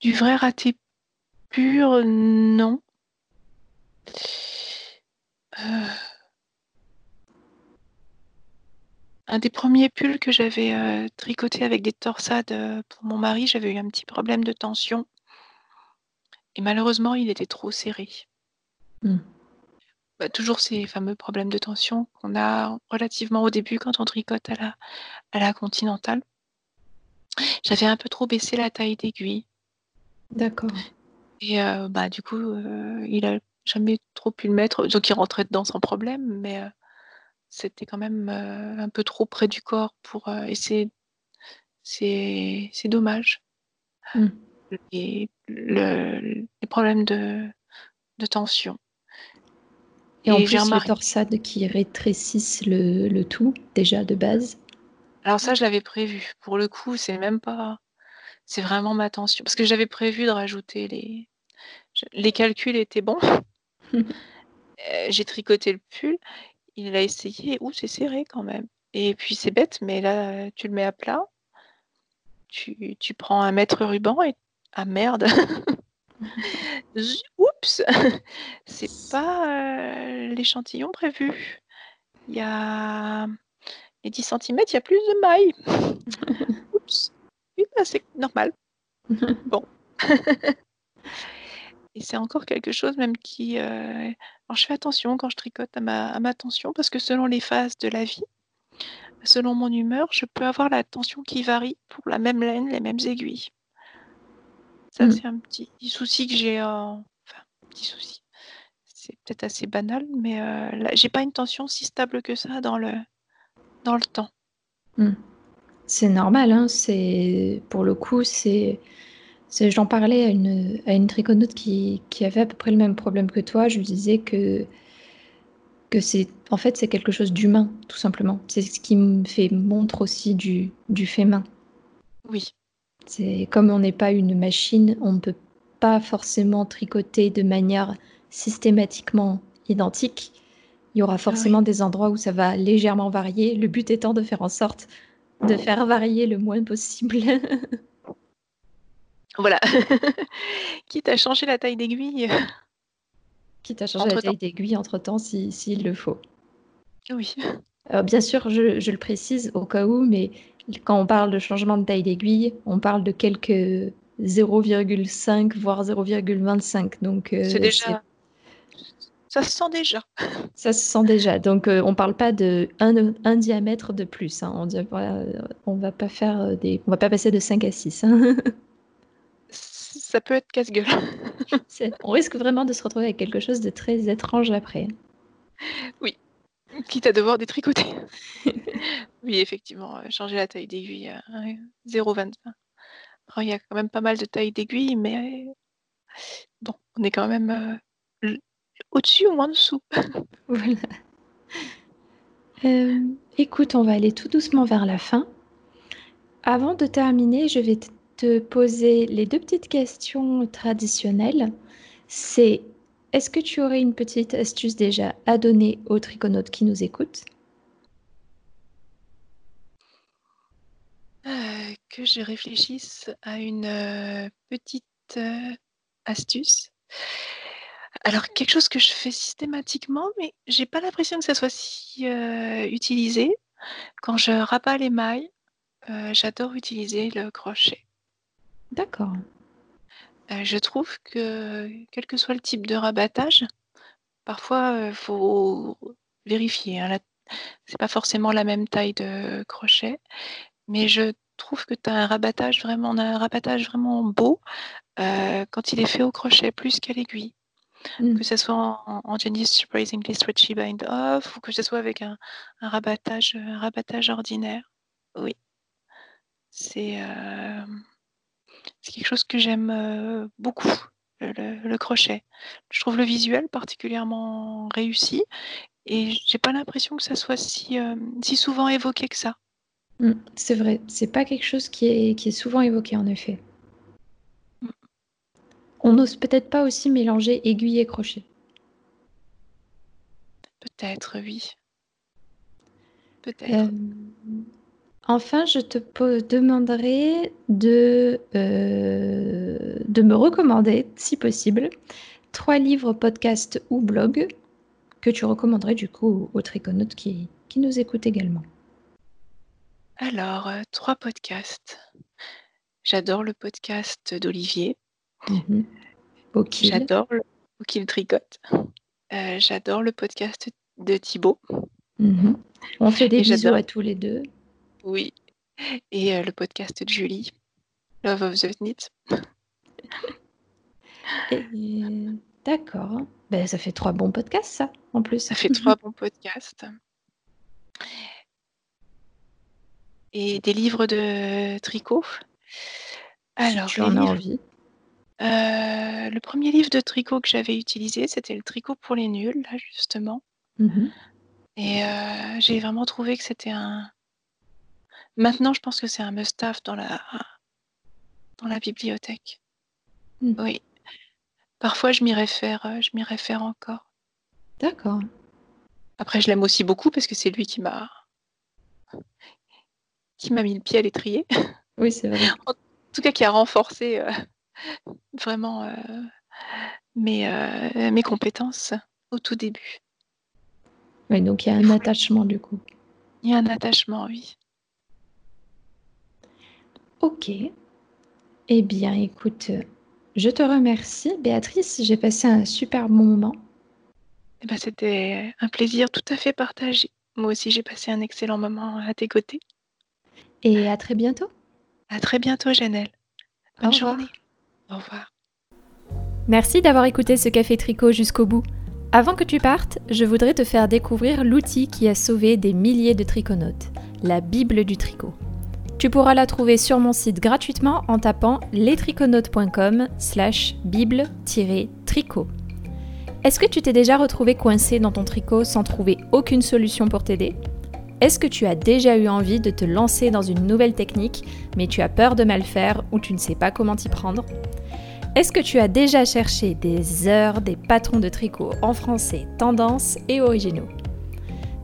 du vrai raté pur, non. Euh, un des premiers pulls que j'avais tricoté avec des torsades pour mon mari, j'avais eu un petit problème de tension. Et malheureusement, il était trop serré. Mmh. Bah, toujours ces fameux problèmes de tension qu'on a relativement au début quand on tricote à la, à la continentale. J'avais un peu trop baissé la taille d'aiguille. D'accord. Et bah, du coup, il a jamais trop pu le mettre. Donc, il rentrait dedans sans problème, mais c'était quand même un peu trop près du corps pour. et c'est, c'est, dommage. Mmh. Et les problèmes de, de tension. Et, en plus, les torsades qui rétrécissent le, le, tout, déjà de base. Alors ça, je l'avais prévu. Pour le coup, c'est même pas... C'est vraiment ma tension. Parce que j'avais prévu de rajouter les... Les calculs étaient bons. Euh, j'ai tricoté le pull. Il a essayé. Ouh, c'est serré quand même. Et puis c'est bête, mais là, tu le mets à plat. Tu, tu prends un mètre ruban et... Ah merde Oups, c'est pas euh, l'échantillon prévu. Il y a les 10 cm, il y a plus de mailles. Oups. Oui, bah, c'est normal. Bon. Et c'est encore quelque chose même qui... Euh, alors je fais attention quand je tricote à ma, à ma tension parce que selon les phases de la vie, selon mon humeur, je peux avoir la tension qui varie pour la même laine, les mêmes aiguilles. Ça, mmh. c'est un petit souci que j'ai. Euh, enfin, petit souci. C'est peut-être assez banal, mais euh, j'ai pas une tension si stable que ça dans le, dans le temps. Mmh. C'est normal, hein, c'est pour le coup, c'est j'en parlais à une à une triconaute qui qui avait à peu près le même problème que toi. Je lui disais que que c'est en fait, c'est quelque chose d'humain, tout simplement. C'est ce qui me fait montre aussi du du fait main. Oui. C'est comme on n'est pas une machine, on ne peut pas forcément tricoter de manière systématiquement identique. Il y aura forcément des endroits où ça va légèrement varier, le but étant de faire en sorte de faire varier le moins possible. Voilà. Quitte à changer la taille d'aiguille. Quitte à changer la taille d'aiguille entre-temps s'il le faut. Oui. bien sûr, je je le précise au cas où, mais quand on parle de changement de taille d'aiguille, on parle de quelques 0,5 voire 0,25 donc euh, C'est déjà ça se sent déjà. Ça se sent déjà. Donc, euh, on parle pas de un, diamètre de plus. Hein. On, ne va pas faire euh, des, on va pas passer de 5 à 6. Hein. Ça peut être casse-gueule. on risque vraiment de se retrouver avec quelque chose de très étrange après. Oui. Quitte à devoir détricoter. oui, effectivement, euh, changer la taille d'aiguille à 0,25. il y a quand même pas mal de tailles d'aiguille, mais bon, on est quand même euh, au-dessus ou en dessous. voilà. Euh, écoute, on va aller tout doucement vers la fin. Avant de terminer, je vais te poser les deux petites questions traditionnelles. C'est est-ce que tu aurais une petite astuce déjà à donner aux triconautes qui nous écoutent? Euh, que je réfléchisse à une euh, petite euh, astuce. Alors, quelque chose que je fais systématiquement, mais j'ai pas l'impression que ça soit si utilisé. Quand je rabats les mailles, j'adore utiliser le crochet. D'accord. Euh, je trouve que, quel que soit le type de rabattage, parfois, il faut vérifier, hein, c'est pas forcément la même taille de crochet, mais je trouve que tu as un rabattage vraiment un rabattage vraiment beau, quand il est fait au crochet plus qu'à l'aiguille. Mmh. Que ce soit en en Surprisingly Stretchy Bind Off ou que ce soit avec un rabattage, rabattage ordinaire. Oui. C'est, c'est quelque chose que j'aime beaucoup, le, crochet. Je trouve le visuel particulièrement réussi et j'ai pas l'impression que ça soit si, si souvent évoqué que ça. Mmh, c'est vrai, c'est pas quelque chose qui est, qui est souvent évoqué en effet. Mmh. On n'ose peut-être pas aussi mélanger aiguille et crochet. peut-être, oui. Peut-être. Euh, enfin, je te demanderai de, euh, de me recommander, si possible, trois livres, podcasts ou blogs que tu recommanderais du coup aux triconautes qui, qui nous écoutent également. Alors, euh, trois podcasts. J'adore le podcast d'Olivier. Mhm. J'adore le qu'il tricote. Euh, j'adore le podcast de Thibaut. Mhm. On fait des bisous à tous les deux. Oui. Et euh, le podcast de Julie, Love of the Knit. D'accord. Ben, ça fait trois bons podcasts, ça, en plus. Ça fait trois bons podcasts. Et des livres de tricot? Alors, tu en as envie. Euh, le premier livre de tricot que j'avais utilisé, c'était le tricot pour les nuls, là, justement. Mmh Et euh, j'ai vraiment trouvé que c'était un. Maintenant, je pense que c'est un must-have dans la, dans la bibliothèque. Mmh. Oui. Parfois, je m'y réfère, euh, je m'y réfère encore. D'accord. Après, je l'aime aussi beaucoup parce que c'est lui qui m'a qui m'a mis le pied à l'étrier. Oui, c'est vrai. En tout cas, qui a renforcé vraiment euh, mes, euh, mes compétences au tout début. Oui, donc il y a un attachement du coup. Il y a un attachement, oui. Ok. Eh bien, écoute, je te remercie, Béatrice. J'ai passé un super bon moment. Eh ben, C'était un plaisir tout à fait partagé. Moi aussi, j'ai passé un excellent moment à tes côtés. Et à très bientôt. À très bientôt, Janelle. Bonne journée. Au revoir. Merci d'avoir écouté ce café tricot jusqu'au bout. Avant que tu partes, je voudrais te faire découvrir l'outil qui a sauvé des milliers de triconautes, la Bible du tricot. Tu pourras la trouver sur mon site gratuitement en tapant lestriconautes.com slash bible-tricot. Est-ce que tu t'es déjà retrouvé coincé dans ton tricot sans trouver aucune solution pour t'aider? Est-ce que tu as déjà eu envie de te lancer dans une nouvelle technique, mais tu as peur de mal faire ou tu ne sais pas comment t'y prendre? Est-ce que tu as déjà cherché des heures des patrons de tricot en français, tendance et originaux?